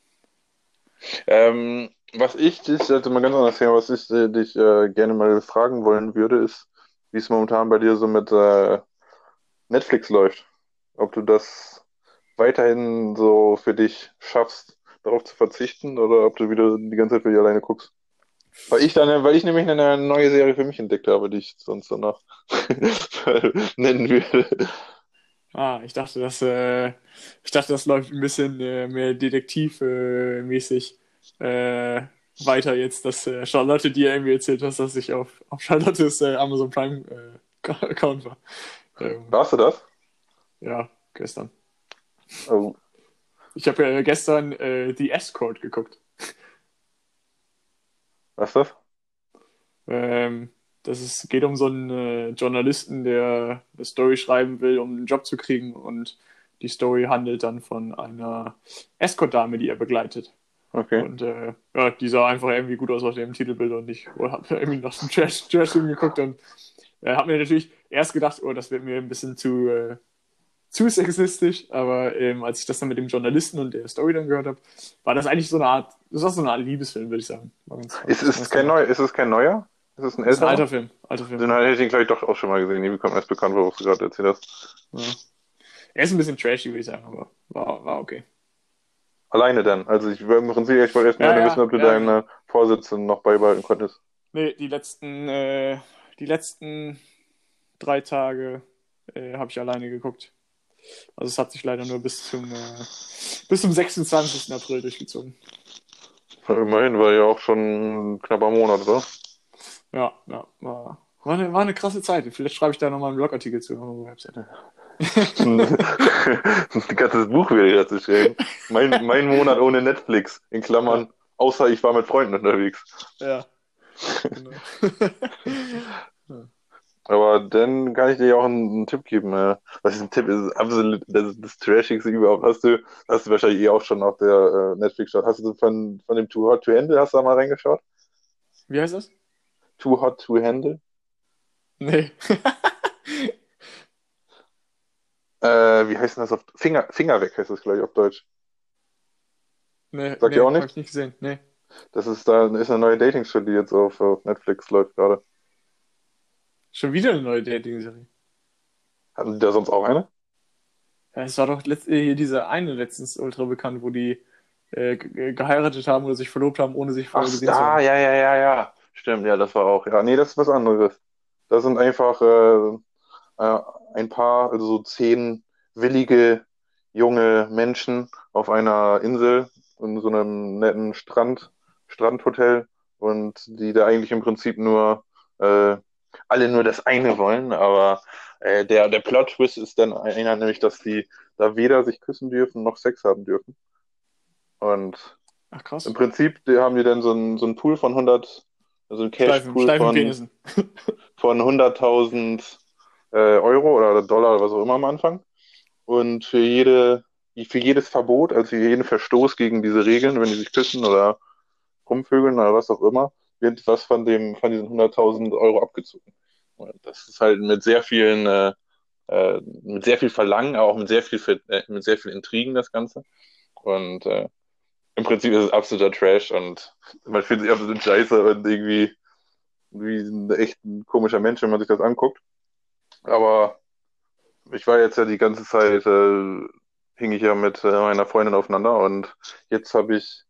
Ähm, was ich dich, also mal ganz anderes Thema, was ich äh, dich äh, gerne mal fragen wollen würde, ist, wie es momentan bei dir so mit äh, Netflix läuft. Ob du das weiterhin so für dich schaffst, darauf zu verzichten, oder ob du wieder die ganze Zeit für dich alleine guckst. Weil ich dann, weil ich nämlich eine neue Serie für mich entdeckt habe, die ich sonst danach nennen würde. Ah, ich dachte, das, äh, ich dachte, das läuft ein bisschen äh, mehr detektivmäßig äh, weiter jetzt, dass äh, Charlotte dir irgendwie erzählt hat, dass ich auf, auf Charlottes äh, Amazon Prime äh, Account war. Ähm, Warst du das? ja, gestern. Oh, Ich habe ja gestern The Escort geguckt. Was ist das? Ähm, das ist, geht um so einen äh, Journalisten, der eine Story schreiben will, um einen Job zu kriegen. Und die Story handelt dann von einer Escort-Dame, die er begleitet. Okay. Und äh, ja, die sah einfach irgendwie gut aus auf dem Titelbild und ich oh, habe irgendwie nach dem Trash, Trash geguckt und äh, habe mir natürlich erst gedacht, oh, das wird mir ein bisschen zu, äh, zu sexistisch, aber ähm, als ich das dann mit dem Journalisten und der Story dann gehört habe, war das eigentlich so eine Art, das war so eine Art Liebesfilm, würde ich sagen. Ist, ist, kein neu, ist es kein neuer? Ist es ein ist ein alter Film. Alter Film. Den hätte ich ihn, glaube ich, doch auch schon mal gesehen. Irgendwie kommt erst bekannt, worauf du gerade erzählt hast. Ja. Er ist ein bisschen trashy, würde ich sagen, aber war, war okay. Alleine dann. Also ich im Prinzip, ich wollte erst mal Ja, ja, wissen, ob du ja. deine Vorsätze noch beibehalten konntest. Nee, die letzten, äh, die letzten drei Tage äh, habe ich alleine geguckt. Also es hat sich leider nur bis zum, äh, bis zum 26. April durchgezogen. Immerhin war ja auch schon ein knapper Monat, oder? Ja, ja, war, war, eine, war eine krasse Zeit. Vielleicht schreibe ich da nochmal einen Blogartikel zu auf der Webseite. ein ganzes Buch wieder dazu schreiben. Mein, mein Monat ohne Netflix. In Klammern, außer ich war mit Freunden unterwegs. Ja. Genau. Aber dann kann ich dir ja auch einen, einen Tipp geben. äh. Was ist ein Tipp? Das ist absolut das, ist das Trashigste überhaupt. Hast du, hast du wahrscheinlich eh auch schon auf der äh, Netflix geschaut. Hast du von, von dem Too Hot to Handle, hast du da mal reingeschaut? Wie heißt das? Too Hot to Handle? Nee. Äh, wie heißt denn das auf Finger, Finger weg heißt das, glaube ich, auf Deutsch. nee Sagt nee, ihr auch nicht? Hab ich nicht gesehen. Nee. Das ist da ist eine neue Dating-Show, die jetzt auf, auf Netflix läuft gerade. Schon wieder eine neue Dating-Serie. Hatten die da sonst auch eine? Ja, es war doch äh, hier diese eine letztens ultra bekannt, wo die äh, ge- geheiratet haben oder sich verlobt haben, ohne sich vorher gesehen zu ah, haben. ja, ja, ja, ja. Stimmt, ja, das war auch. Ja, nee, das ist was anderes. Das sind einfach äh, äh, ein paar, also so zehn willige junge Menschen auf einer Insel in so einem netten Strand, Strandhotel und die da eigentlich im Prinzip nur äh, alle nur das eine wollen, aber äh, der, der Plot-Twist ist dann einer, nämlich, dass die da weder sich küssen dürfen noch Sex haben dürfen. Und Ach krass. im Prinzip die haben die dann so einen so einen Pool von 100, also einen Steifen, Cash-Pool von, von 100.000 äh, Euro oder Dollar oder was auch immer am Anfang. Und für jede, für jedes Verbot, also für jeden Verstoß gegen diese Regeln, wenn die sich küssen oder rumvögeln oder was auch immer, wird was von dem, von diesen 100.000 Euro abgezogen. Das ist halt mit sehr vielen, äh, äh, mit sehr viel Verlangen, aber auch mit sehr viel, äh, mit sehr viel Intrigen das Ganze. Und äh, im Prinzip ist es absoluter Trash und man fühlt sich absolut scheiße und irgendwie wie ein echt ein komischer Mensch, wenn man sich das anguckt. Aber ich war jetzt ja die ganze Zeit, äh, hing ich ja mit äh, meiner Freundin aufeinander und jetzt habe ich,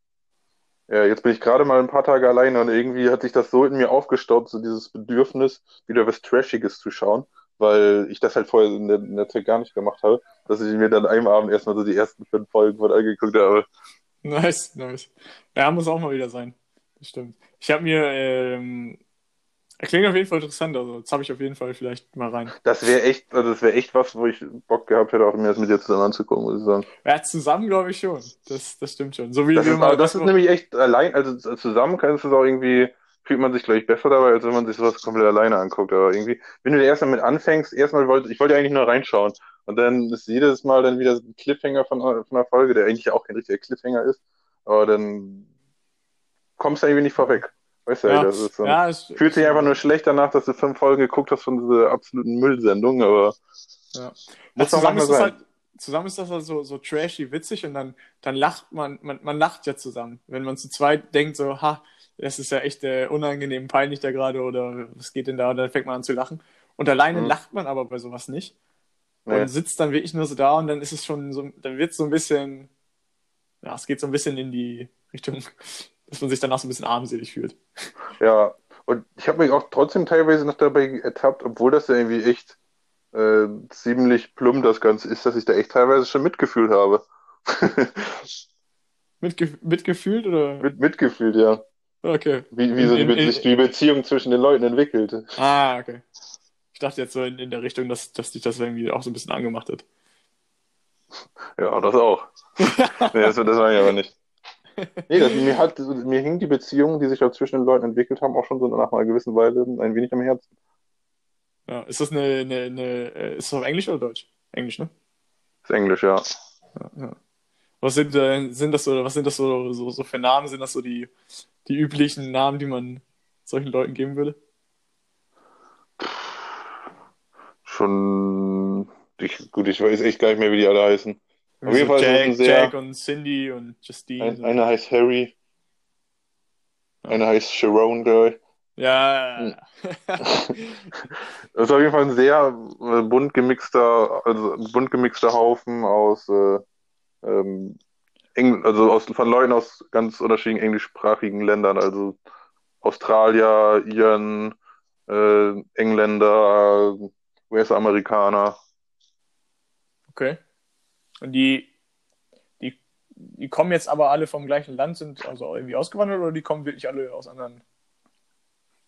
ja, jetzt bin ich gerade mal ein paar Tage alleine und irgendwie hat sich das so in mir aufgestaut, so dieses Bedürfnis, wieder was Trashiges zu schauen, weil ich das halt vorher in der, in der Zeit gar nicht gemacht habe, dass ich mir dann einem Abend erstmal so die ersten fünf Folgen von angeguckt habe. Nice, nice. Ja, muss auch mal wieder sein. Stimmt. Ich habe mir, ähm, klingt auf jeden Fall interessant, also jetzt habe ich auf jeden Fall vielleicht mal rein. Das wäre echt, also das wäre echt was, wo ich Bock gehabt hätte, auch mir das mit dir zusammen anzugucken, muss ich sagen. Ja, zusammen glaube ich schon. Das, das stimmt schon. So wie Das wir ist, mal, aber das ist nämlich echt allein, also zusammen kannst du es auch irgendwie, fühlt man sich, glaube ich, besser dabei, als wenn man sich sowas komplett alleine anguckt. Aber irgendwie, wenn du erstmal mit anfängst, erstmal wollte, ich wollte eigentlich nur reinschauen. Und dann ist jedes Mal dann wieder ein Cliffhanger von, von einer Folge, der eigentlich auch kein richtiger Cliffhanger ist. Aber dann kommst du irgendwie nicht vorweg. Weißt du, ja, das ist so. ja, es, Fühlt sich einfach nur schlecht danach, dass du fünf Folgen geguckt hast von dieser absoluten Müllsendung, aber Ja. muss Ja, auch zusammen, ist das sein. halt, zusammen ist das halt so, so trashy, witzig und dann, dann lacht man, man, man lacht ja zusammen. Wenn man zu zweit denkt, so, ha, das ist ja echt äh, unangenehm, peinlich da gerade oder was geht denn da? Und dann fängt man an zu lachen. Und alleine Mhm. lacht man aber bei sowas nicht. Nee. Und sitzt dann wirklich nur so da und dann ist es schon so, dann wird es so ein bisschen, ja, es geht so ein bisschen in die Richtung, dass man sich danach so ein bisschen armselig fühlt. Ja, und ich habe mich auch trotzdem teilweise noch dabei ertappt, obwohl das ja irgendwie echt äh, ziemlich plump das Ganze ist, dass ich da echt teilweise schon mitgefühlt habe. Mitge mitgefühlt oder? Mit, mitgefühlt, ja. Okay. Wie, wie so In- in- sich die Beziehung zwischen den Leuten entwickelt. Ah, okay. Ich dachte jetzt so in, in der Richtung, dass, dass dich das irgendwie auch so ein bisschen angemacht hat. Ja, das auch. Nee, das, das war ich aber nicht. Nee, das, mir hat, mir hing die Beziehung, die sich da zwischen den Leuten entwickelt haben, auch schon so nach einer gewissen Weile ein wenig am Herzen. Ja, ist das eine, eine, eine äh, ist das auf Englisch oder Deutsch? Englisch, ne? ist Englisch, ja. Ja, ja. Was sind, äh, sind das so, was sind das so, so, so für Namen? Sind das so die, die üblichen Namen, die man solchen Leuten geben würde? Schon, ich, gut, ich weiß echt gar nicht mehr, wie die alle heißen. Auf jeden Fall Jack, sehr- Jack und Cindy und Justine. Ein, einer heißt Harry, einer heißt Sharon, ich. Ja, Hm. Das ist auf jeden Fall ein sehr äh, bunt gemixter, also bunt gemixter Haufen aus, äh, ähm, Engl also aus, von Leuten aus ganz unterschiedlichen englischsprachigen Ländern, also Australier, Iren, äh, Engländer, US-Amerikaner. okay. Und die, die, die kommen jetzt aber alle vom gleichen Land, sind also irgendwie ausgewandert oder die kommen wirklich alle aus anderen?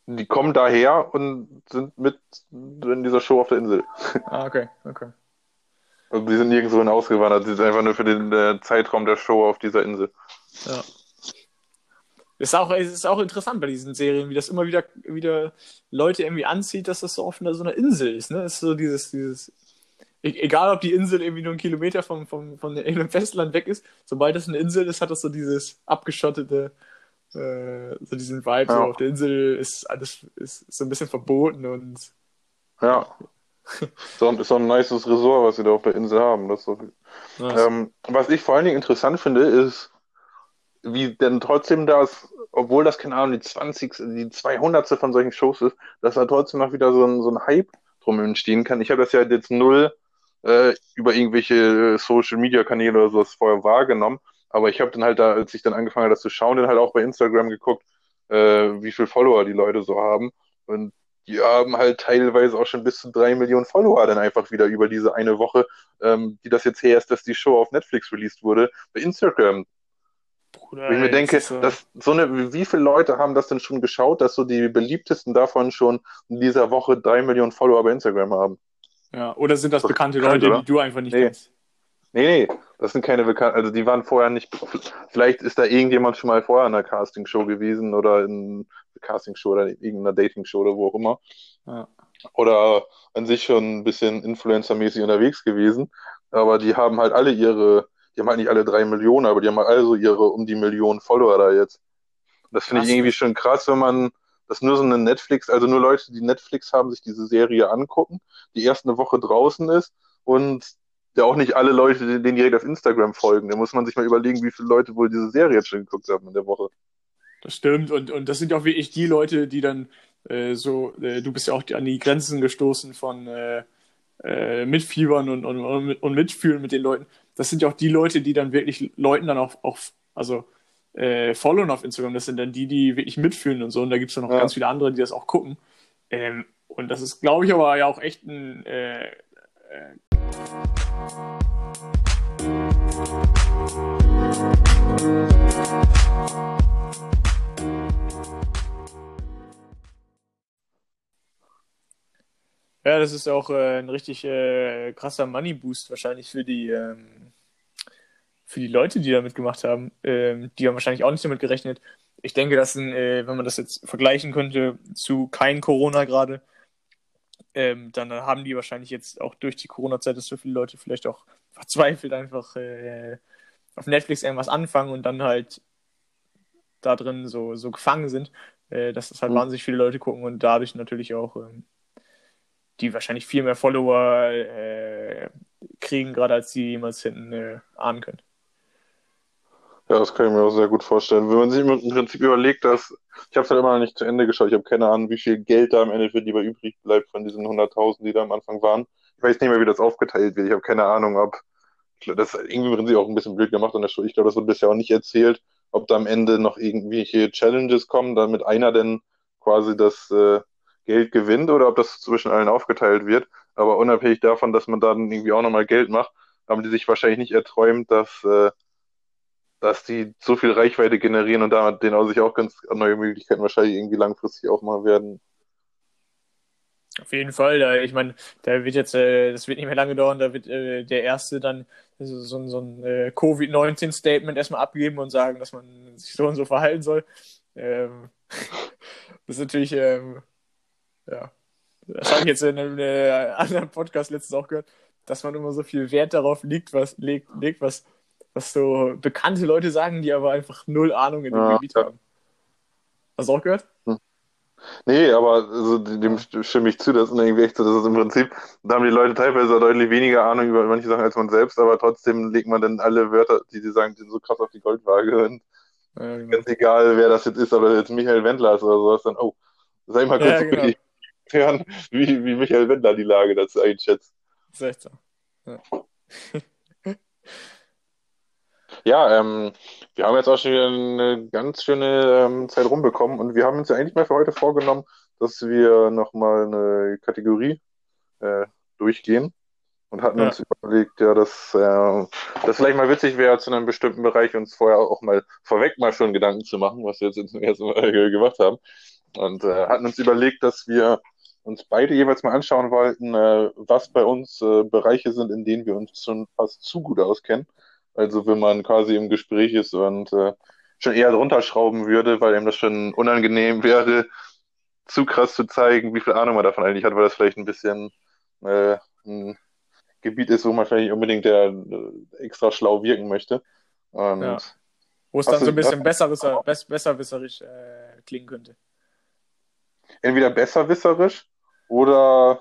Die kommen daher und sind mit in dieser Show auf der Insel. Ah, okay, okay. Also die sind nirgendwo ausgewandert, die sind einfach nur für den äh, Zeitraum der Show auf dieser Insel. Ja. Ist auch, es ist auch interessant bei diesen Serien, wie das immer wieder, wieder Leute irgendwie anzieht, dass das so auf einer, so einer Insel ist. Ne? Es ist so dieses, dieses, egal ob die Insel irgendwie nur einen Kilometer vom, vom, von irgendeinem Festland weg ist, sobald es eine Insel ist, hat das so dieses abgeschottete, äh, so diesen Vibe, so Ja. auf der Insel ist alles ist so ein bisschen verboten und Ja. so, ist so ein nices Resort, was sie da auf der Insel haben. Das so, Nice. ähm, was ich vor allen Dingen interessant finde, ist, wie denn trotzdem das, obwohl das, keine Ahnung, die 20., die 200. von solchen Shows ist, dass da trotzdem noch wieder so ein, so ein Hype drum entstehen kann. Ich habe das ja jetzt null äh, über irgendwelche Social Media Kanäle oder sowas vorher wahrgenommen, aber ich habe dann halt da, als ich dann angefangen habe, das zu schauen, dann halt auch bei Instagram geguckt, äh, wie viel Follower die Leute so haben. Und die haben halt teilweise auch schon bis zu drei Millionen Follower dann einfach wieder über diese eine Woche, ähm, die das jetzt her ist, dass die Show auf Netflix released wurde, bei Instagram. Bruder, Wo ich mir denke, äh, dass so eine, wie viele Leute haben das denn schon geschaut, dass so die beliebtesten davon schon in dieser Woche drei Millionen Follower bei Instagram haben? Ja. Oder sind das Doch bekannte krank, Leute, oder? die du einfach nicht Nee. kennst? Nee, nee, das sind keine bekannten, also die waren vorher nicht, vielleicht ist da irgendjemand schon mal vorher in einer Castingshow gewesen oder in einer Castingshow oder in irgendeiner Dating-Show oder wo auch immer. Ja. Oder an sich schon ein bisschen Influencer-mäßig unterwegs gewesen. Aber die haben halt alle ihre, die haben halt nicht alle drei Millionen, aber die haben halt alle so ihre um die Millionen Follower da jetzt. Das finde ich irgendwie schon krass, wenn man das nur so eine Netflix, also nur Leute, die Netflix haben, sich diese Serie angucken, die erst eine Woche draußen ist und ja auch nicht alle Leute, denen direkt auf Instagram folgen. Da muss man sich mal überlegen, wie viele Leute wohl diese Serie jetzt schon geguckt haben in der Woche. Das stimmt. Und, und das sind ja auch wirklich die Leute, die dann äh, so, äh, du bist ja auch an die Grenzen gestoßen von äh, äh, Mitfiebern und, und, und, und Mitfühlen mit den Leuten. Das sind ja auch die Leute, die dann wirklich Leuten dann auch, auch also äh, followen auf Instagram. Das sind dann die, die wirklich mitfühlen und so. Und da gibt es dann noch Ja. ganz viele andere, die das auch gucken. Ähm, und das ist, glaube ich, aber ja auch echt ein äh, äh, Ja, das ist auch äh, ein richtig äh, krasser Money Boost wahrscheinlich für die ähm, für die Leute, die da mitgemacht haben. Ähm, die haben wahrscheinlich auch nicht damit gerechnet. Ich denke, dass äh, wenn man das jetzt vergleichen könnte zu kein Corona gerade, ähm, dann haben die wahrscheinlich jetzt auch durch die Corona-Zeit, dass so viele Leute vielleicht auch verzweifelt einfach äh, auf Netflix irgendwas anfangen und dann halt da drin so, so gefangen sind, äh, dass das halt Mhm. wahnsinnig viele Leute gucken und dadurch natürlich auch ähm, die wahrscheinlich viel mehr Follower äh, kriegen, gerade als die jemals hinten äh, ahnen können. Ja, das kann ich mir auch sehr gut vorstellen. Wenn man sich im Prinzip überlegt, dass, ich habe es halt immer noch nicht zu Ende geschaut, ich habe keine Ahnung, wie viel Geld da am Ende für die bei übrig bleibt von diesen 100.000, die da am Anfang waren. Ich weiß nicht mehr, wie das aufgeteilt wird. Ich habe keine Ahnung, ob, das ist irgendwie im Prinzip auch ein bisschen blöd gemacht an der Schule. Ich glaube, das wird bisher auch nicht erzählt, ob da am Ende noch irgendwelche Challenges kommen, damit einer denn quasi das äh, Geld gewinnt oder ob das zwischen allen aufgeteilt wird. Aber unabhängig davon, dass man dann irgendwie auch nochmal Geld macht, haben die sich wahrscheinlich nicht erträumt, dass, äh, dass die so viel Reichweite generieren und damit denen auch sich auch ganz neue Möglichkeiten wahrscheinlich irgendwie langfristig aufmachen werden. Auf jeden Fall, da, ich meine, da wird jetzt, äh, das wird nicht mehr lange dauern, da wird äh, der Erste dann so, so, ein- so ein äh, Covid-19-Statement erstmal abgeben und sagen, dass man sich so und so verhalten soll. Ähm, das ist natürlich, ähm, ja, das habe ich jetzt in einem äh, anderen Podcast letztens auch gehört, dass man immer so viel Wert darauf legt, was, legt, legt, was, was so bekannte Leute sagen, die aber einfach null Ahnung in dem Ja, Gebiet ja. haben. Hast du auch gehört? Nee, aber also, dem stimme ich zu, das ist irgendwie echt so, das ist im Prinzip, da haben die Leute teilweise deutlich weniger Ahnung über manche Sachen als man selbst, aber trotzdem legt man dann alle Wörter, die sie sagen, die sind so krass auf die Goldwaage und Ja, genau. ganz egal, wer das jetzt ist, das jetzt Michael Wendler ist oder sowas, dann, oh, sei mal kurz Ja, genau. hören, wie, wie Michael Wendler die Lage dazu einschätzt. Das ist echt so. Ja, ähm, wir haben jetzt auch schon wieder eine ganz schöne ähm, Zeit rumbekommen und wir haben uns ja eigentlich mal für heute vorgenommen, dass wir nochmal eine Kategorie äh, durchgehen und hatten Ja. uns überlegt, ja, dass äh, das vielleicht mal witzig wäre, zu einem bestimmten Bereich uns vorher auch mal vorweg mal schon Gedanken zu machen, was wir jetzt zum ersten Mal gemacht haben. Und äh, hatten uns überlegt, dass wir uns beide jeweils mal anschauen wollten, äh, was bei uns äh, Bereiche sind, in denen wir uns schon fast zu gut auskennen. Also wenn man quasi im Gespräch ist und äh, schon eher drunter schrauben würde, weil ihm das schon unangenehm wäre, zu krass zu zeigen, wie viel Ahnung man davon eigentlich hat, weil das vielleicht ein bisschen äh, ein Gebiet ist, wo man vielleicht nicht unbedingt der äh, extra schlau wirken möchte. Und Ja. Wo es dann so ein bisschen besseres, bess, besserwisserisch äh, klingen könnte. entweder besserwisserisch oder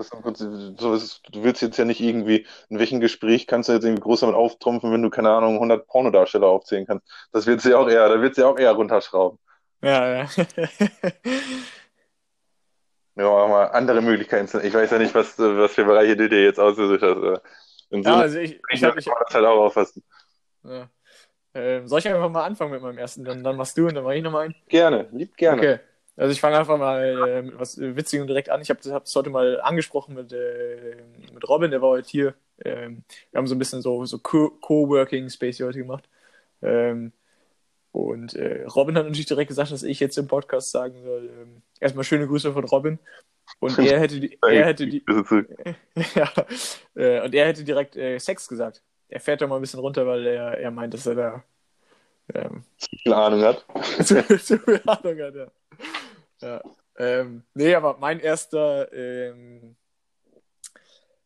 Das ist Prinzip, so ist, du willst jetzt ja nicht irgendwie, in welchem Gespräch kannst du jetzt irgendwie groß damit auftrumpfen, wenn du, keine Ahnung, 100 Pornodarsteller aufzählen kannst. Das wird ja auch eher, da wird ja auch eher runterschrauben. Ja, ja. Ja, auch mal andere Möglichkeiten. zu- Ich weiß ja nicht, was, was für Bereiche du dir jetzt ausgesucht hast. In so ja also ich, ich, Gespräch hab, kann ich, man das halt auch auffassen. ja. ähm, soll ich einfach mal anfangen mit meinem ersten? Dann, dann machst du und dann mach ich nochmal einen. Gerne, lieb gerne. Okay. Also ich fange einfach mal äh, mit was Witzigem direkt an. Ich habe es heute mal angesprochen mit, äh, mit Robin, der war heute hier. Ähm, wir haben so ein bisschen so, so Co- Coworking Space hier heute gemacht. Ähm, und äh, Robin hat natürlich direkt gesagt, dass ich jetzt im Podcast sagen soll. Ähm, erstmal schöne Grüße von Robin. Und er hätte die, er hätte die, ja, äh, und er hätte direkt äh, Sex gesagt. Er fährt da mal ein bisschen runter, weil er, er meint, dass er da ähm, viel Ahnung hat. zu, zu viel Ahnung hat, ja. ja. Ähm, nee, aber mein erster ähm,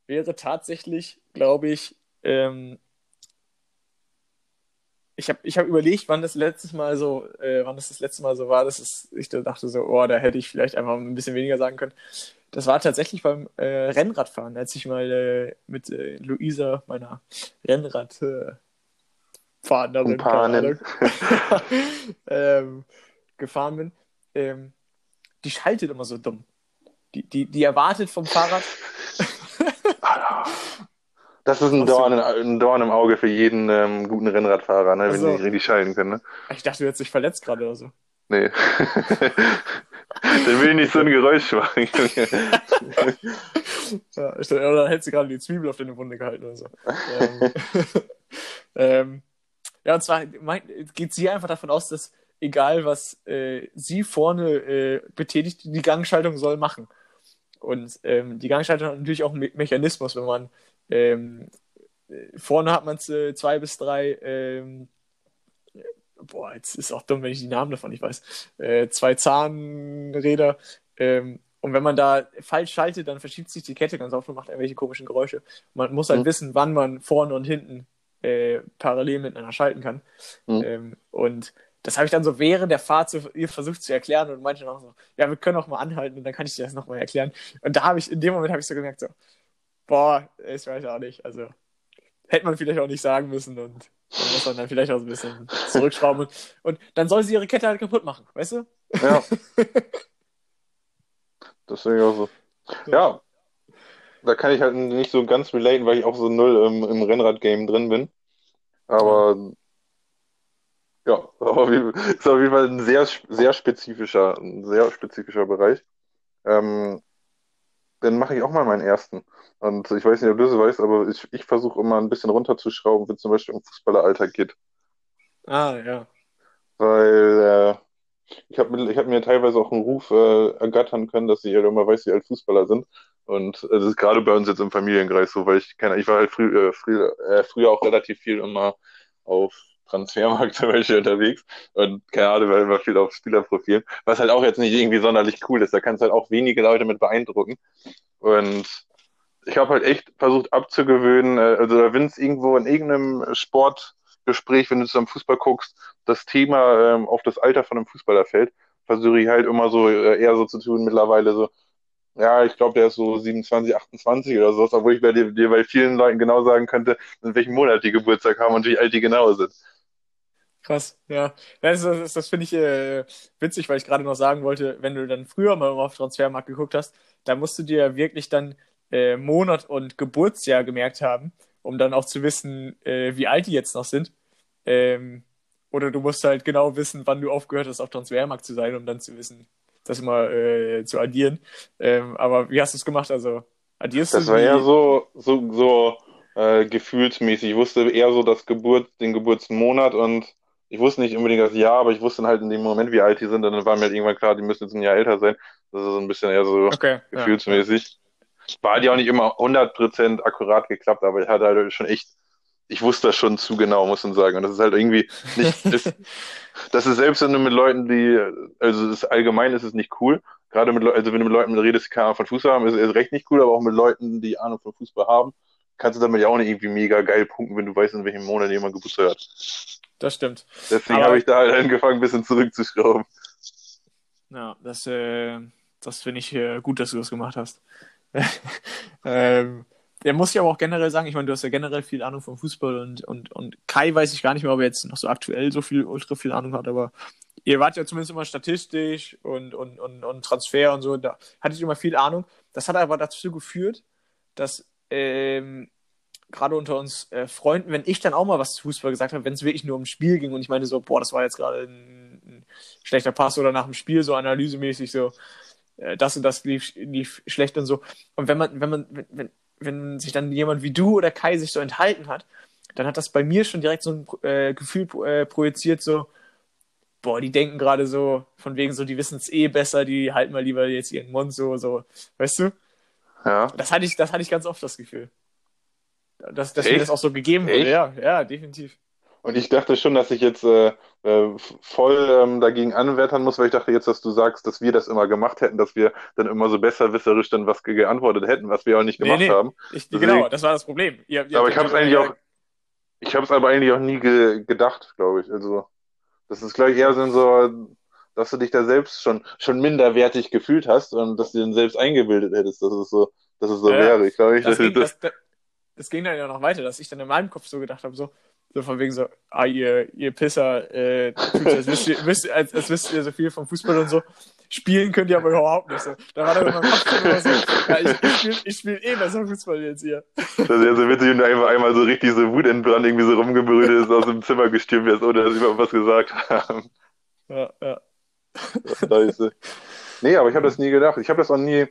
wäre tatsächlich, glaube ich, ähm, ich habe ich hab überlegt, wann das letztes Mal so, äh, wann das das letzte Mal so war, dass es, ich da dachte so, oh, da hätte ich vielleicht einfach ein bisschen weniger sagen können. Das war tatsächlich beim äh, Rennradfahren, als ich mal äh, mit äh, Luisa, meiner Rennrad Fahrerin, keine Kumpanin. Ahnung, ähm, gefahren bin. Ähm, die schaltet immer so dumm. Die, die, die erwartet vom Fahrrad. Das ist ein Dorn, ein Dorn im Auge für jeden ähm, guten Rennradfahrer, ne, wenn Also- die nicht richtig schalten können. Ne? Ich dachte, du hättest dich verletzt gerade oder so. Nee. Der will nicht so ein Geräusch machen. Ja, ich, oder dann hättest du gerade die Zwiebel auf deine Wunde gehalten oder so. ähm, ähm, ja, und zwar mein, geht sie einfach davon aus, dass egal was äh, sie vorne äh, betätigt, die Gangschaltung soll machen. Und ähm, die Gangschaltung hat natürlich auch einen Me Mechanismus, wenn man ähm, äh, vorne hat man äh, zwei bis drei ähm, boah, jetzt ist auch dumm, wenn ich die Namen davon nicht weiß. Äh, zwei Zahnräder. Ähm, und wenn man da falsch schaltet, dann verschiebt sich die Kette ganz oft und macht irgendwelche komischen Geräusche. Man muss halt Mhm. wissen, wann man vorne und hinten äh, parallel miteinander schalten kann. Mhm. Ähm, und das habe ich dann so während der Fahrt so ihr versucht zu erklären und meinte dann auch so, ja, wir können auch mal anhalten und dann kann ich dir das nochmal erklären. Und da habe ich, in dem Moment habe ich so gemerkt, so, boah, ich weiß auch nicht. Also hätte man vielleicht auch nicht sagen müssen und dann muss man dann vielleicht auch so ein bisschen zurückschrauben. Und, und dann soll sie ihre Kette halt kaputt machen, weißt du? ja. Deswegen auch so. Ja. Da kann ich halt nicht so ganz relaten, weil ich auch so null im, im Rennrad-Game drin bin. Aber ja, ist auf jeden Fall ein sehr, sehr spezifischer, ein sehr spezifischer Bereich. Ähm, dann mache ich auch mal meinen ersten. Und ich weiß nicht, ob du das weißt, aber ich, ich versuche immer ein bisschen runterzuschrauben, wenn es zum Beispiel um Fußballeralltag geht. Ah, ja. Weil äh, ich habe ich hab mir teilweise auch einen Ruf äh, ergattern können, dass ich halt immer weiß, wie alt Fußballer sind. Und äh, das ist gerade bei uns jetzt im Familienkreis so, weil ich keine, ich war halt früh, äh, früh, äh, früher auch relativ viel immer auf Transfermarkt zum Beispiel unterwegs und Ahnung, war immer viel auf Spielerprofilen, was halt auch jetzt nicht irgendwie sonderlich cool ist. Da kannst du halt auch wenige Leute mit beeindrucken. Und ich habe halt echt versucht abzugewöhnen, äh, also wenn es irgendwo in irgendeinem Sportgespräch, wenn du zusammen Fußball guckst, das Thema ähm, auf das Alter von einem Fußballer fällt, versuche ich halt immer so äh, eher so zu tun mittlerweile so, ja, ich glaube, der ist so 27, 28 oder so, obwohl ich bei dir, dir bei vielen Leuten genau sagen könnte, in welchem Monat die Geburtstag haben und wie alt die genau sind. Krass, ja. Das, das, das finde ich äh, witzig, weil ich gerade noch sagen wollte, wenn du dann früher mal auf Transfermarkt geguckt hast, da musst du dir ja wirklich dann äh, Monat und Geburtsjahr gemerkt haben, um dann auch zu wissen, äh, wie alt die jetzt noch sind. Ähm, oder du musst halt genau wissen, wann du aufgehört hast, auf Transfermarkt zu sein, um dann zu wissen, das mal äh, zu addieren. Ähm, aber wie hast du es gemacht? Also addierst Das du war die... eher so, so, so äh, gefühlsmäßig. Ich wusste eher so das Geburt, den Geburtsmonat und ich wusste nicht unbedingt das Jahr, aber ich wusste dann halt in dem Moment, wie alt die sind. Und dann war mir halt irgendwann klar, die müssen jetzt ein Jahr älter sein. Das ist so ein bisschen eher so Okay, ja. gefühlsmäßig. War halt ja auch nicht immer 100% akkurat geklappt, aber ich hatte halt schon echt, ich wusste das schon zu genau, muss man sagen. Und das ist halt irgendwie nicht, das, das ist selbst wenn du mit Leuten, die, also das allgemein ist es nicht cool. Gerade mit also wenn du mit Leuten redest, die keine Ahnung von Fußball haben, ist es recht nicht cool, aber auch mit Leuten, die Ahnung von Fußball haben, kannst du damit ja auch nicht irgendwie mega geil punkten, wenn du weißt, in welchem Monat jemand Geburtstag hat. Das stimmt. Deswegen habe ich da halt angefangen, ein bisschen zurückzuschrauben. Ja, das, äh, das finde ich äh, gut, dass du das gemacht hast. ähm, der muss ja aber auch generell sagen, ich meine, du hast ja generell viel Ahnung vom Fußball und, und, und Kai weiß ich gar nicht mehr, ob er jetzt noch so aktuell so viel, ultra viel Ahnung hat, aber ihr wart ja zumindest immer statistisch und, und, und, und Transfer und so, da hatte ich immer viel Ahnung. Das hat aber dazu geführt, dass ähm, gerade unter uns äh, Freunden, wenn ich dann auch mal was zu Fußball gesagt habe, wenn es wirklich nur ums Spiel ging und ich meine so, boah, das war jetzt gerade ein, ein, schlechter Pass oder nach dem Spiel so analysemäßig so, äh, das und das lief, lief schlecht und so. Und wenn man, wenn man, wenn, wenn, wenn sich dann jemand wie du oder Kai sich so enthalten hat, dann hat das bei mir schon direkt so ein äh, Gefühl äh, projiziert, so, boah, die denken gerade so, von wegen so, die wissen es eh besser, die halten mal lieber jetzt ihren Mund so, so, weißt du? Ja. Das hatte ich, das hatte ich ganz oft das Gefühl. Dass, dass mir das auch so gegeben wurde, Echt? ja, ja, definitiv. Und ich dachte schon, dass ich jetzt äh, äh, voll ähm, dagegen anwettern muss, weil ich dachte jetzt, dass du sagst, dass wir das immer gemacht hätten, dass wir dann immer so besserwisserisch dann was ge- geantwortet hätten, was wir auch nicht Nee, gemacht nee. haben. Ich, Deswegen- genau, das war das Problem. Ihr, ihr, Aber ich habe es eigentlich auch, ich habe es aber eigentlich auch nie ge gedacht, glaube ich. Also das ist gleich eher so, dass du dich da selbst schon schon minderwertig gefühlt hast und dass du dann selbst eingebildet hättest, dass es so, dass es so Ja, wäre. Ich glaube nicht, das, dass ging, das, das, das, das ging dann ja noch weiter, dass ich dann in meinem Kopf so gedacht habe, so, so von wegen so, ah, ihr, ihr Pisser, äh, tut, als, wisst ihr, wisst, als, als wisst ihr so viel vom Fußball und so. Spielen könnt ihr aber überhaupt nicht so. Da war dann meinem Kopf immer so, ja, ich, ich spiele ich spiel eh besser Fußball jetzt hier. das wäre so witzig, wenn du einfach einmal so richtig so wutentbrannt irgendwie so rumgebrüllt ist, aus dem Zimmer gestürmt wärst, ohne dass sie überhaupt was gesagt haben. Ja, ja. Scheiße. Nee, aber ich habe das nie gedacht. Ich habe das auch nie,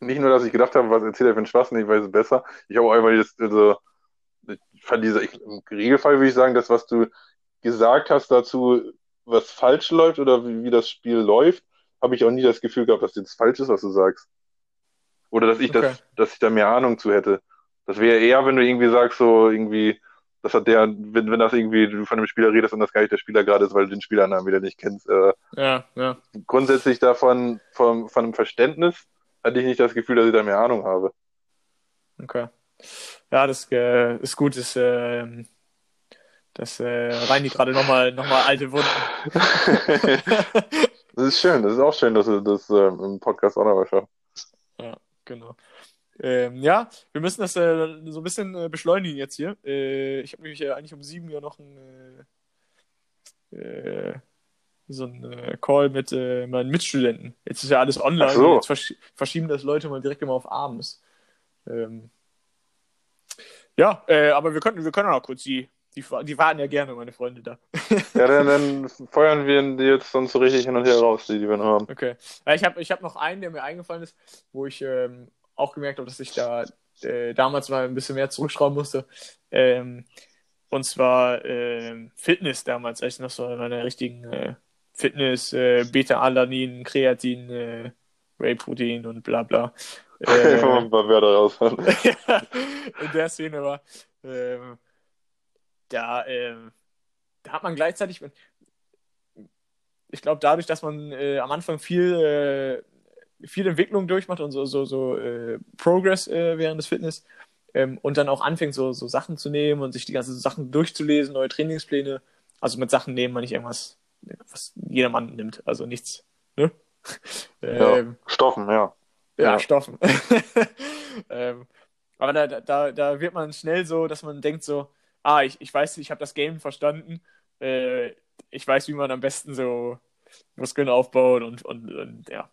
nicht nur, dass ich gedacht habe, was erzählt er für einen Schwachsinn, ich weiß es besser. Ich habe auch einfach das, also, ich fand diese, ich, im Regelfall würde ich sagen, das, was du gesagt hast dazu, was falsch läuft oder wie, wie das Spiel läuft, habe ich auch nie das Gefühl gehabt, dass jetzt falsch ist, was du sagst. Oder dass ich Okay. das, dass ich da mehr Ahnung zu hätte. Das wäre eher, wenn du irgendwie sagst, so irgendwie, das hat der, wenn, wenn das irgendwie, du von einem Spieler redest und das gar nicht der Spieler gerade ist, weil du den Spielernamen wieder nicht kennst, äh, Ja, ja. grundsätzlich davon, vom, von einem Verständnis, hatte ich nicht das Gefühl, dass ich da mehr Ahnung habe. Okay. Ja, das äh, ist gut, dass, äh, dass äh, Reini gerade nochmal noch mal alte Wunden. Das ist schön, das ist auch schön, dass du das äh, im Podcast auch nochmal schaffst. Genau. Ähm, ja, wir müssen das äh, so ein bisschen äh, beschleunigen jetzt hier. Äh, ich habe nämlich äh, eigentlich um sieben Uhr noch ein, äh, äh, so ein äh, Call mit äh, meinen Mitstudenten. Jetzt ist ja alles online. So. Jetzt versch verschieben das Leute mal direkt immer auf abends. Ähm, ja, äh, aber wir können, wir können auch kurz die, die, die warten ja gerne, meine Freunde da. Ja, dann, dann feuern wir die jetzt sonst so richtig hin und her raus, die, die wir noch haben. Okay. Ja, ich habe ich hab noch einen, der mir eingefallen ist, wo ich ähm, auch gemerkt habe, dass ich da äh, damals mal ein bisschen mehr zurückschrauben musste. Ähm, und zwar ähm, Fitness damals, als ich noch so in meiner richtigen äh, Fitness, äh, Beta-Alanin, Kreatin, äh, Whey-Protein und bla bla. Einfach mal Äh, ein paar Wörter raushauen. in der Szene war, ähm, da, ähm, da hat man gleichzeitig, ich glaube, dadurch, dass man äh, am Anfang viel, äh, viel Entwicklung durchmacht und so, so, so äh, Progress äh, während des Fitness ähm, und dann auch anfängt, so, so Sachen zu nehmen und sich die ganzen Sachen durchzulesen, neue Trainingspläne. Also mit Sachen nehmen man nicht irgendwas, was jedermann nimmt, also nichts, ne? Ja, Ähm, Stoffen, ja. ja, Ja. Stoffen. ähm, aber da, da, da wird man schnell so, dass man denkt so, ah, ich, ich weiß, ich habe das Game verstanden. Äh, ich weiß, wie man am besten so Muskeln aufbaut und, und, und ja.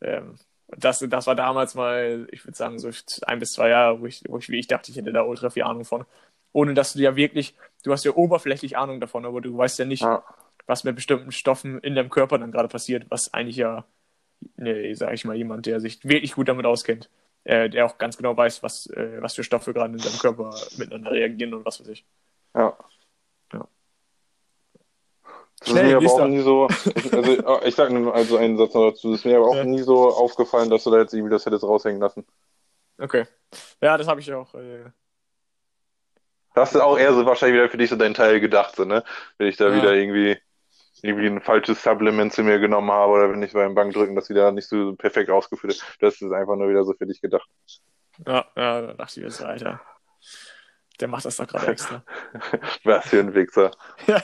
Ähm, das, das war damals mal, ich würde sagen, so ein bis zwei Jahre, wo ich, wo ich, wie ich dachte, ich hätte da ultra viel Ahnung von. Ohne dass du ja wirklich, du hast ja oberflächlich Ahnung davon, aber du weißt ja nicht, Ja. Was mit bestimmten Stoffen in deinem Körper dann gerade passiert, was eigentlich ja, ne, sag ich mal, jemand, der sich wirklich gut damit auskennt, äh, der auch ganz genau weiß, was, äh, was für Stoffe gerade in deinem Körper miteinander reagieren und was weiß ich. Ja. Ja. Das ist mir aber auch nie so, also ich sag nur also einen Satz noch dazu, das ist mir aber auch Ja. nie so aufgefallen, dass du da jetzt irgendwie das hättest raushängen lassen. Okay. Ja, das habe ich auch. Äh, Das ist auch eher so wahrscheinlich wieder für dich so dein Teil gedacht, so, ne? Wenn ich da Ja. wieder irgendwie, irgendwie ein falsches Supplement zu mir genommen habe oder wenn ich beim Bankdrücken das wieder nicht so perfekt ausgeführt ist. Das ist einfach nur wieder so für dich gedacht. ja, ja, da dachte ich mir so, Alter. Der macht das doch gerade extra. Was für ein Wichser. ja.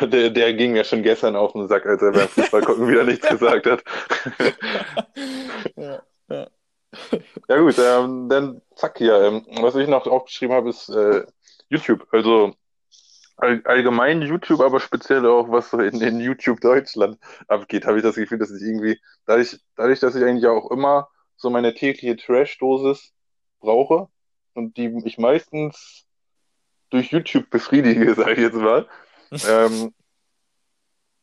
Der, der ging mir schon gestern auf den Sack, als er beim Fußball gucken wieder nichts gesagt hat. ja. Ja gut, ähm, dann zack hier. Ähm, was ich noch aufgeschrieben habe, ist äh, YouTube. Also all, allgemein YouTube, aber speziell auch, was so in, in YouTube Deutschland abgeht, habe ich das Gefühl, dass ich irgendwie, dadurch, dadurch, dass ich eigentlich auch immer so meine tägliche Trash-Dosis brauche und die ich meistens durch YouTube befriedige, sage ich jetzt mal, ähm,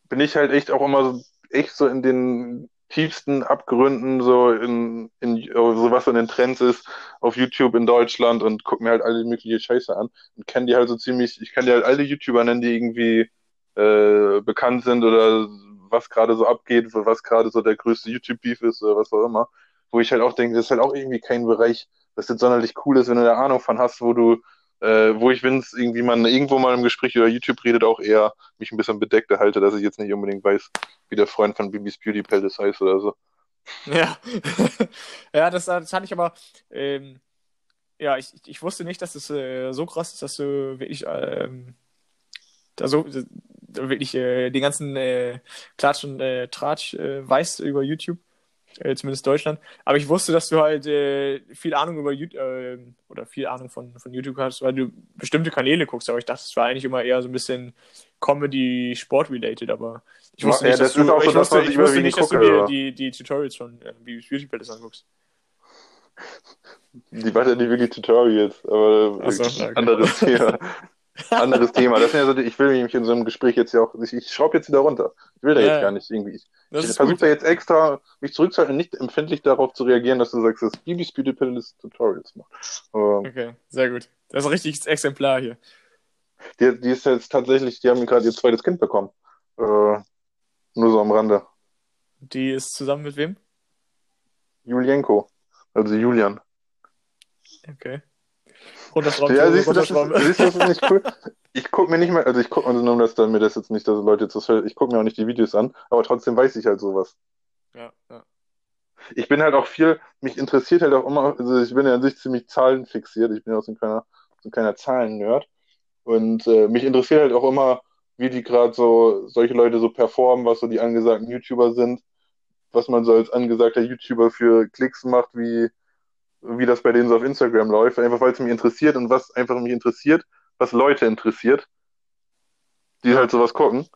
bin ich halt echt auch immer so, echt so in den tiefsten Abgründen, so in, in so was so in den Trends ist auf YouTube in Deutschland und guck mir halt alle mögliche Scheiße an und kenne die halt so ziemlich, ich kann dir halt alle YouTuber nennen, die irgendwie äh, bekannt sind oder was gerade so abgeht, was gerade so der größte YouTube-Beef ist oder was auch immer, wo ich halt auch denke, das ist halt auch irgendwie kein Bereich, das jetzt sonderlich cool ist, wenn du da Ahnung von hast, wo du äh, wo ich, wenn es irgendwie man irgendwo mal im Gespräch über YouTube redet, auch eher mich ein bisschen bedeckt halte, dass ich jetzt nicht unbedingt weiß, wie der Freund von Bibis Beauty Palace heißt oder so. Ja, ja das, das hatte ich aber, ähm, ja, ich, ich wusste nicht, dass es äh, so krass ist, dass du wirklich, ähm, da so, wirklich äh, den ganzen äh, Klatsch und äh, Tratsch äh, weißt über YouTube äh, zumindest Deutschland. Aber ich wusste, dass du halt äh, viel Ahnung über YouTube äh, oder viel Ahnung von, von YouTube hast, weil du bestimmte Kanäle guckst. Aber ich dachte, es war eigentlich immer eher so ein bisschen Comedy, Sport-related. Aber ich wusste Ja, nicht, das dass du, auch ich wusste, ich wusste dass du dir die, die Tutorials von äh, Beauty Palace anguckst. Die waren ja nicht wirklich Tutorials, aber so, okay. anderes Thema. anderes Thema. Das sind ja so, die- ich will mich in so einem Gespräch jetzt ja auch, ich, ich schraube jetzt wieder runter. Ich will da Ja, jetzt gar nicht irgendwie. Ich, ich versuche da jetzt extra, mich zurückzuhalten und nicht empfindlich darauf zu reagieren, dass du sagst, dass Bibis Beauty Palace Tutorials macht. Aber Okay, sehr gut. Das ist ein richtiges Exemplar hier. die, die ist jetzt tatsächlich, die haben gerade ihr zweites Kind bekommen. Äh, nur so am Rande. Die ist zusammen mit wem? Julienko. Also Julian. Okay. Runterschrauben. Ja, siehst du, das ist, siehst du, das ist nicht cool. Ich gucke mir nicht mehr, also ich gucke mir nur, dass dann mir das jetzt nicht, dass Leute das, ich gucke mir auch nicht die Videos an, aber trotzdem weiß ich halt sowas. Ja, ja. Ich bin halt auch viel, mich interessiert halt auch immer, also ich bin ja an sich ziemlich zahlenfixiert, ich bin ja auch so ein kleiner, so ein kleiner Zahlen-Nerd und äh, mich interessiert halt auch immer, wie die gerade so, solche Leute so performen, was so die angesagten YouTuber sind, was man so als angesagter YouTuber für Klicks macht, wie, wie das bei denen so auf Instagram läuft, einfach weil es mich interessiert und was einfach mich interessiert, was Leute interessiert, die halt sowas gucken.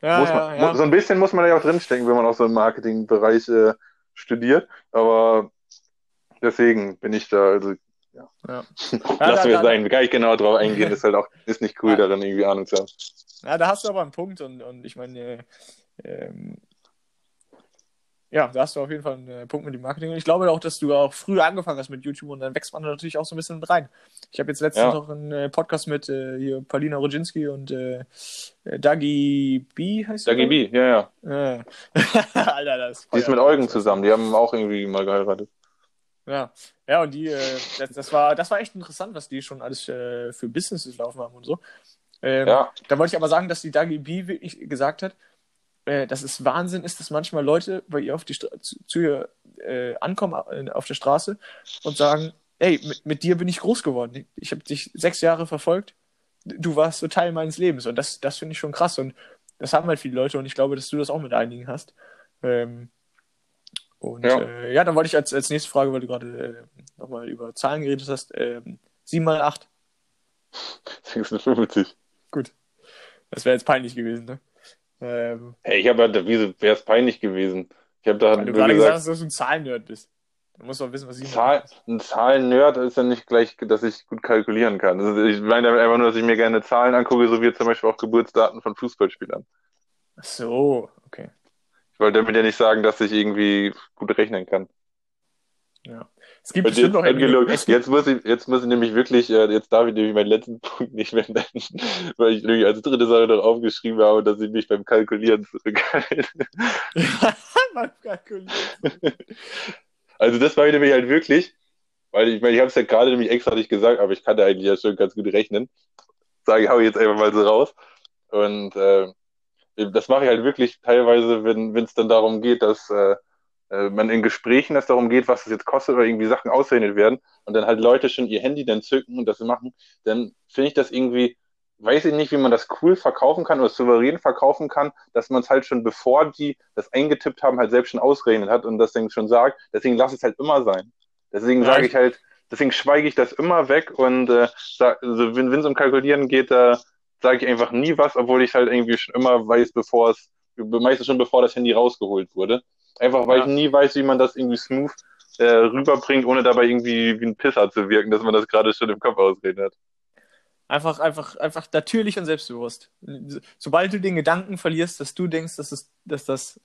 Ja, muss ja, man, ja. So ein bisschen muss man ja auch drinstecken, wenn man auch so im Marketingbereich äh, studiert. Aber deswegen bin ich da, also Ja, lassen da- wir es sein, gar nicht genau drauf eingehen, ist halt auch, ist nicht cool Ja. darin, irgendwie Ahnung zu haben. Ja, da hast du aber einen Punkt und, und ich meine, äh, ähm, ja, da hast du auf jeden Fall einen äh, Punkt mit dem Marketing. Und ich glaube auch, dass du auch früher angefangen hast mit YouTube und dann wächst man natürlich auch so ein bisschen mit rein. Ich habe jetzt letztens Ja. noch einen äh, Podcast mit äh, hier Paulina Rodzinski und äh, äh, Dagi B heißt Dagi B, ja, ja. Äh. Alter, das Die ist mit Eugen zusammen, die haben auch irgendwie mal geheiratet. Ja, ja, und die, äh, das, das war, das war echt interessant, was die schon alles für Businesses laufen haben und so. Ähm, Ja. Da wollte ich aber sagen, dass die Dagi B wirklich gesagt hat, äh, dass es Wahnsinn ist, dass manchmal Leute bei ihr auf die Stra zu, zu ihr äh, ankommen äh, auf der Straße und sagen, ey, mit, mit dir bin ich groß geworden. Ich, habe dich sechs Jahre verfolgt. Du warst so Teil meines Lebens. Und das, das finde ich schon krass. Und das haben halt viele Leute und ich glaube, dass du das auch mit einigen hast. Ähm, und Ja. ja, äh, ja dann wollte ich als, als nächste Frage, weil du gerade äh, nochmal über Zahlen geredet hast, ähm, 7 mal 8. 56. Gut. Das wäre jetzt peinlich gewesen, ne? Ähm, Hey, ich habe halt, wieso wäre es peinlich gewesen? Ich habe da weil du gerade gesagt gesagt, hast, dass du ein Zahlennerd bist. Du musst doch wissen, was 7 Zahl, ein Zahlen-Nerd ist ja nicht gleich, dass ich gut kalkulieren kann. Also ich meine damit einfach nur, dass ich mir gerne Zahlen angucke, so wie zum Beispiel auch Geburtsdaten von Fußballspielern. Ach so, okay. Ich wollte damit ja nicht sagen, dass ich irgendwie gut rechnen kann. Ja. Es gibt bestimmt jetzt, noch gibt, jetzt muss ich, jetzt muss ich nämlich wirklich, äh, jetzt darf ich nämlich meinen letzten Punkt nicht mehr nennen, weil ich irgendwie als dritte Sache noch aufgeschrieben habe, dass ich mich beim Kalkulieren zurückhalte. Beim Kalkulieren. Also das war ich nämlich halt wirklich, weil ich meine, ich habe es ja gerade nämlich extra nicht gesagt, aber ich kann da eigentlich ja schon ganz gut rechnen. Sage ich, hau jetzt einfach mal so raus. Und äh, das mache ich halt wirklich teilweise, wenn wenn es dann darum geht, dass äh, äh, man in Gesprächen es darum geht, was es jetzt kostet oder irgendwie Sachen ausgerechnet werden und dann halt Leute schon ihr Handy dann zücken und das machen, dann finde ich das irgendwie, weiß ich nicht, wie man das cool verkaufen kann oder souverän verkaufen kann, dass man es halt schon bevor die das eingetippt haben, halt selbst schon ausgerechnet hat und das dann schon sagt. Deswegen lass es halt immer sein. Deswegen sage ich- ich halt, deswegen schweige ich das immer weg und äh, sag, also wenn es um Kalkulieren geht, da sage ich einfach nie was, obwohl ich halt irgendwie schon immer weiß, bevor es, meistens schon bevor das Handy rausgeholt wurde. Einfach weil Ja. ich nie weiß, wie man das irgendwie smooth äh, rüberbringt, ohne dabei irgendwie wie ein Pisser zu wirken, dass man das gerade schon im Kopf ausreden hat. Einfach, einfach, einfach natürlich und selbstbewusst. Sobald du den Gedanken verlierst, dass du denkst, dass, es, dass das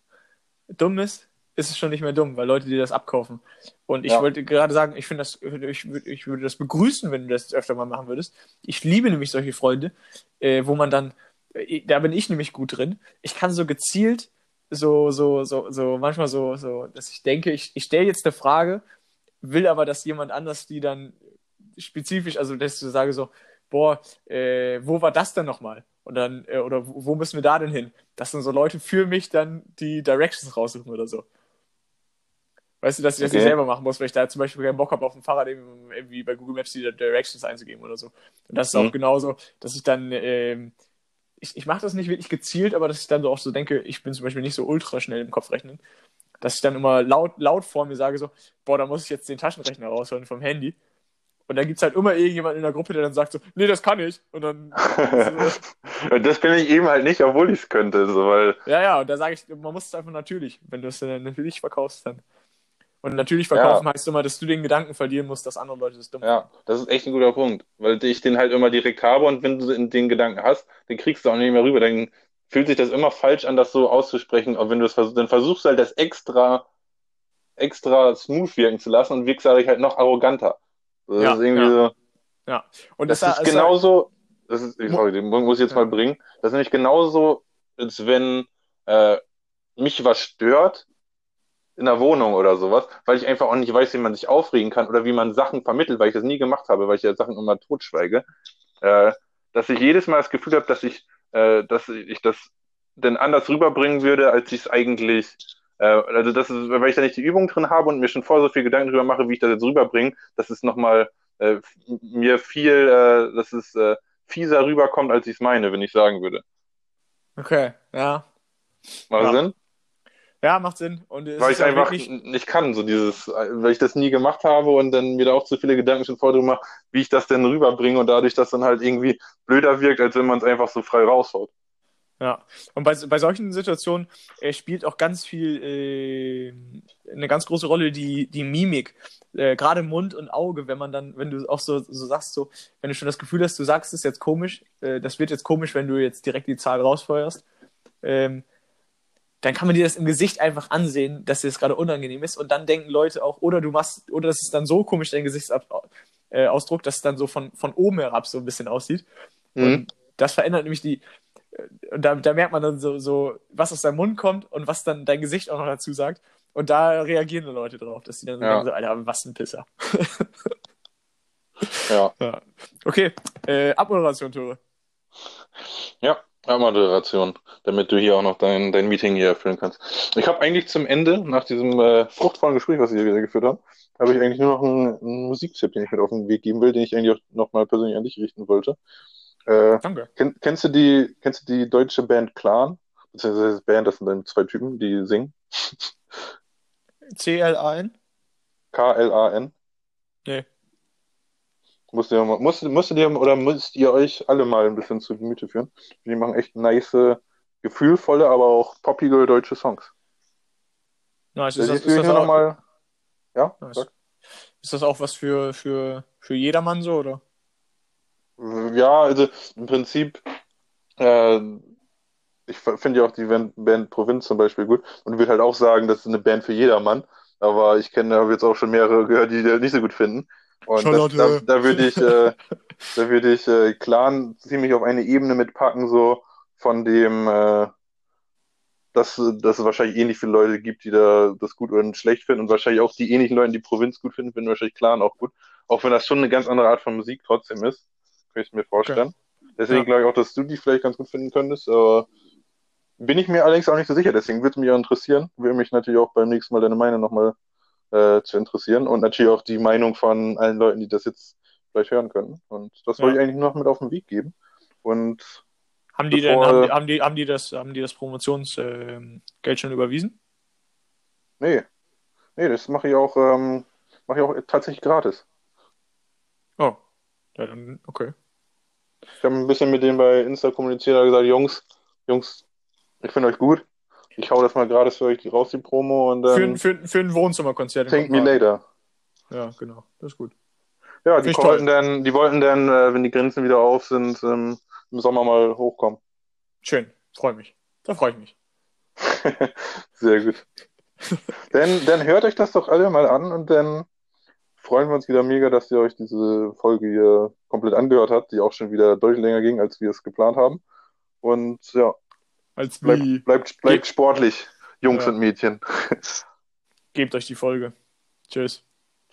dumm ist, ist es schon nicht mehr dumm, weil Leute dir das abkaufen. Und ich Ja. wollte gerade sagen, ich finde das, ich, ich würde das begrüßen, wenn du das öfter mal machen würdest. Ich liebe nämlich solche Freunde, äh, wo man dann, äh, da bin ich nämlich gut drin. Ich kann so gezielt, so, so, so, so, manchmal so, so, dass ich denke, ich, ich stelle jetzt eine Frage, will aber, dass jemand anders die dann spezifisch, also dass ich sage so, boah, äh, wo war das denn nochmal? Und dann, äh, oder wo, müssen wir da denn hin? Dass dann so Leute für mich dann die Directions raussuchen oder so. Weißt du, dass ich das nicht Okay. selber machen muss, weil ich da zum Beispiel keinen Bock habe, auf dem Fahrrad eben- irgendwie bei Google Maps die Directions einzugeben oder so. Und das ist Mhm. auch genauso, dass ich dann, ähm, ich, ich mache das nicht wirklich gezielt, aber dass ich dann so auch so denke, ich bin zum Beispiel nicht so ultra schnell im Kopf rechnen, dass ich dann immer laut, laut vor mir sage so, boah, da muss ich jetzt den Taschenrechner rausholen vom Handy. Und dann gibt's halt immer irgendjemand in der Gruppe, der dann sagt so, nee, das kann ich. Und dann, Und das bin ich eben halt nicht, obwohl ich es könnte, so, weil ja, ja, und da sage ich, man muss es einfach natürlich, wenn du es dann natürlich verkaufst dann. Und natürlich verkaufen heißt immer, dass du den Gedanken verlieren musst, dass andere Leute das dumm Ja, das ist echt ein guter Punkt, weil ich den halt immer direkt habe und wenn du den Gedanken hast, den kriegst du auch nicht mehr rüber. Dann fühlt sich das immer falsch an, das so auszusprechen. Und wenn du es versuchst, dann versuchst du halt das extra, extra smooth wirken zu lassen und wirkst dadurch halt noch arroganter. Das Ja, ist irgendwie ja. so. Und Das das, ist genauso, das ist, sorry, den muss ich jetzt Ja. mal bringen. Das ist nämlich genauso, als wenn äh, mich was stört in der Wohnung oder sowas, weil ich einfach auch nicht weiß, wie man sich aufregen kann oder wie man Sachen vermittelt, weil ich das nie gemacht habe, weil ich ja Sachen immer totschweige, äh, dass ich jedes Mal das Gefühl habe, dass ich, äh, dass ich das denn anders rüberbringen würde, als ich es eigentlich, äh, also das ist, weil ich da nicht die Übung drin habe und mir schon vorher so viel Gedanken drüber mache, wie ich das jetzt rüberbringe, dass es nochmal äh, mir viel, äh, dass es äh, fieser rüberkommt, als ich es meine, wenn ich sagen würde. Okay, ja. Macht Ja. Sinn? Ja, macht Sinn. Und es Weil ich auch einfach wirklich, nicht kann, so dieses, weil ich das nie gemacht habe und dann mir da auch zu viele Gedanken schon vorher mache, wie ich das denn rüberbringe und dadurch das dann halt irgendwie blöder wirkt, als wenn man es einfach so frei raushaut. Ja, und bei, bei solchen Situationen äh, spielt auch ganz viel, äh, eine ganz große Rolle die, die Mimik. Äh, Gerade Mund und Auge, wenn man dann, wenn du auch so, so sagst, so, wenn du schon das Gefühl hast, du sagst es jetzt komisch, äh, das wird jetzt komisch, wenn du jetzt direkt die Zahl rausfeuerst, ähm, dann kann man dir das im Gesicht einfach ansehen, dass dir das gerade unangenehm ist und dann denken Leute auch, oder du machst, oder das ist dann so komisch, dein Gesichtsausdruck, äh, dass es dann so von, von oben herab so ein bisschen aussieht. Mhm. Und das verändert nämlich die, äh, und da, da merkt man dann so, so, was aus deinem Mund kommt und was dann dein Gesicht auch noch dazu sagt. Und da reagieren dann Leute drauf, dass die dann so Ja. denken, so, Alter, was ein Pisser. Ja. Ja. Okay, äh, Abmoderation, Tore. Ja, Moderation, damit du hier auch noch dein, dein Meeting hier erfüllen kannst. Ich habe eigentlich zum Ende, nach diesem äh, fruchtvollen Gespräch, was wir hier geführt haben, habe ich eigentlich nur noch einen, einen Musiktipp, den ich mit auf den Weg geben will, den ich eigentlich auch nochmal persönlich an dich richten wollte. Äh, Danke. kenn, kennst du die, kennst du die deutsche Band Clan? Beziehungsweise Band, das sind dann zwei Typen, die singen. CLAN? K-L-A-N. Nee. Musst ihr, mal- musst, musst ihr oder müsst ihr euch alle mal ein bisschen zu Gemüte führen. Die machen echt nice, gefühlvolle, aber auch poppige deutsche Songs. Nice. Ist das, ist, auch, mal. Ja, Nice. sag. ist das auch was für, für, für jedermann so, oder? Ja, also im Prinzip, äh, ich finde ja auch die Band, Band Provinz zum Beispiel gut und würde halt auch sagen, das ist eine Band für jedermann. Aber ich kenne habe jetzt auch schon mehrere gehört, die das nicht so gut finden. Und das, da, da würde ich, äh, da würde ich äh, Clan ziemlich auf eine Ebene mitpacken, so von dem, äh, dass, dass es wahrscheinlich ähnlich viele Leute gibt, die da das gut oder schlecht finden und wahrscheinlich auch die ähnlichen Leute, die Provinz gut finden, finden wahrscheinlich Clan auch gut. Auch wenn das schon eine ganz andere Art von Musik trotzdem ist, kann ich mir vorstellen. Deswegen Ja. glaube ich auch, dass du die vielleicht ganz gut finden könntest, aber bin ich mir allerdings auch nicht so sicher. Deswegen würde mich auch interessieren, würde mich natürlich auch beim nächsten Mal deine Meinung nochmal äh, zu interessieren und natürlich auch die Meinung von allen Leuten, die das jetzt vielleicht hören können. Und das wollte Ja. ich eigentlich nur noch mit auf den Weg geben. Und Haben die Bevor- denn, haben die, haben die, haben die das, haben die das Promotionsgeld schon überwiesen? nee, nee, das mache ich auch ähm, Mache ich auch tatsächlich gratis. Oh. Ja, dann, okay. Ich habe ein bisschen mit denen bei Insta kommuniziert und gesagt, Jungs, Jungs, ich finde euch gut. Ich hau das mal gratis für euch raus, die Promo, und Für, dann ein- für, für ein Wohnzimmerkonzert. in thank me later. Ja, genau. Das ist gut. Ja, die wollten dann, die wollten dann, äh, wenn die Grenzen wieder auf sind, ähm, im Sommer mal hochkommen. Schön. Freue mich. Da freue ich mich. Sehr gut. dann, dann hört euch das doch alle mal an und dann freuen wir uns wieder mega, dass ihr euch diese Folge hier komplett angehört habt, die auch schon wieder deutlich länger ging, als wir es geplant haben. Und ja, Als bleibt, wie bleibt, bleibt sportlich, Jungs Ja. und Mädchen. gebt euch die Folge. Tschüss.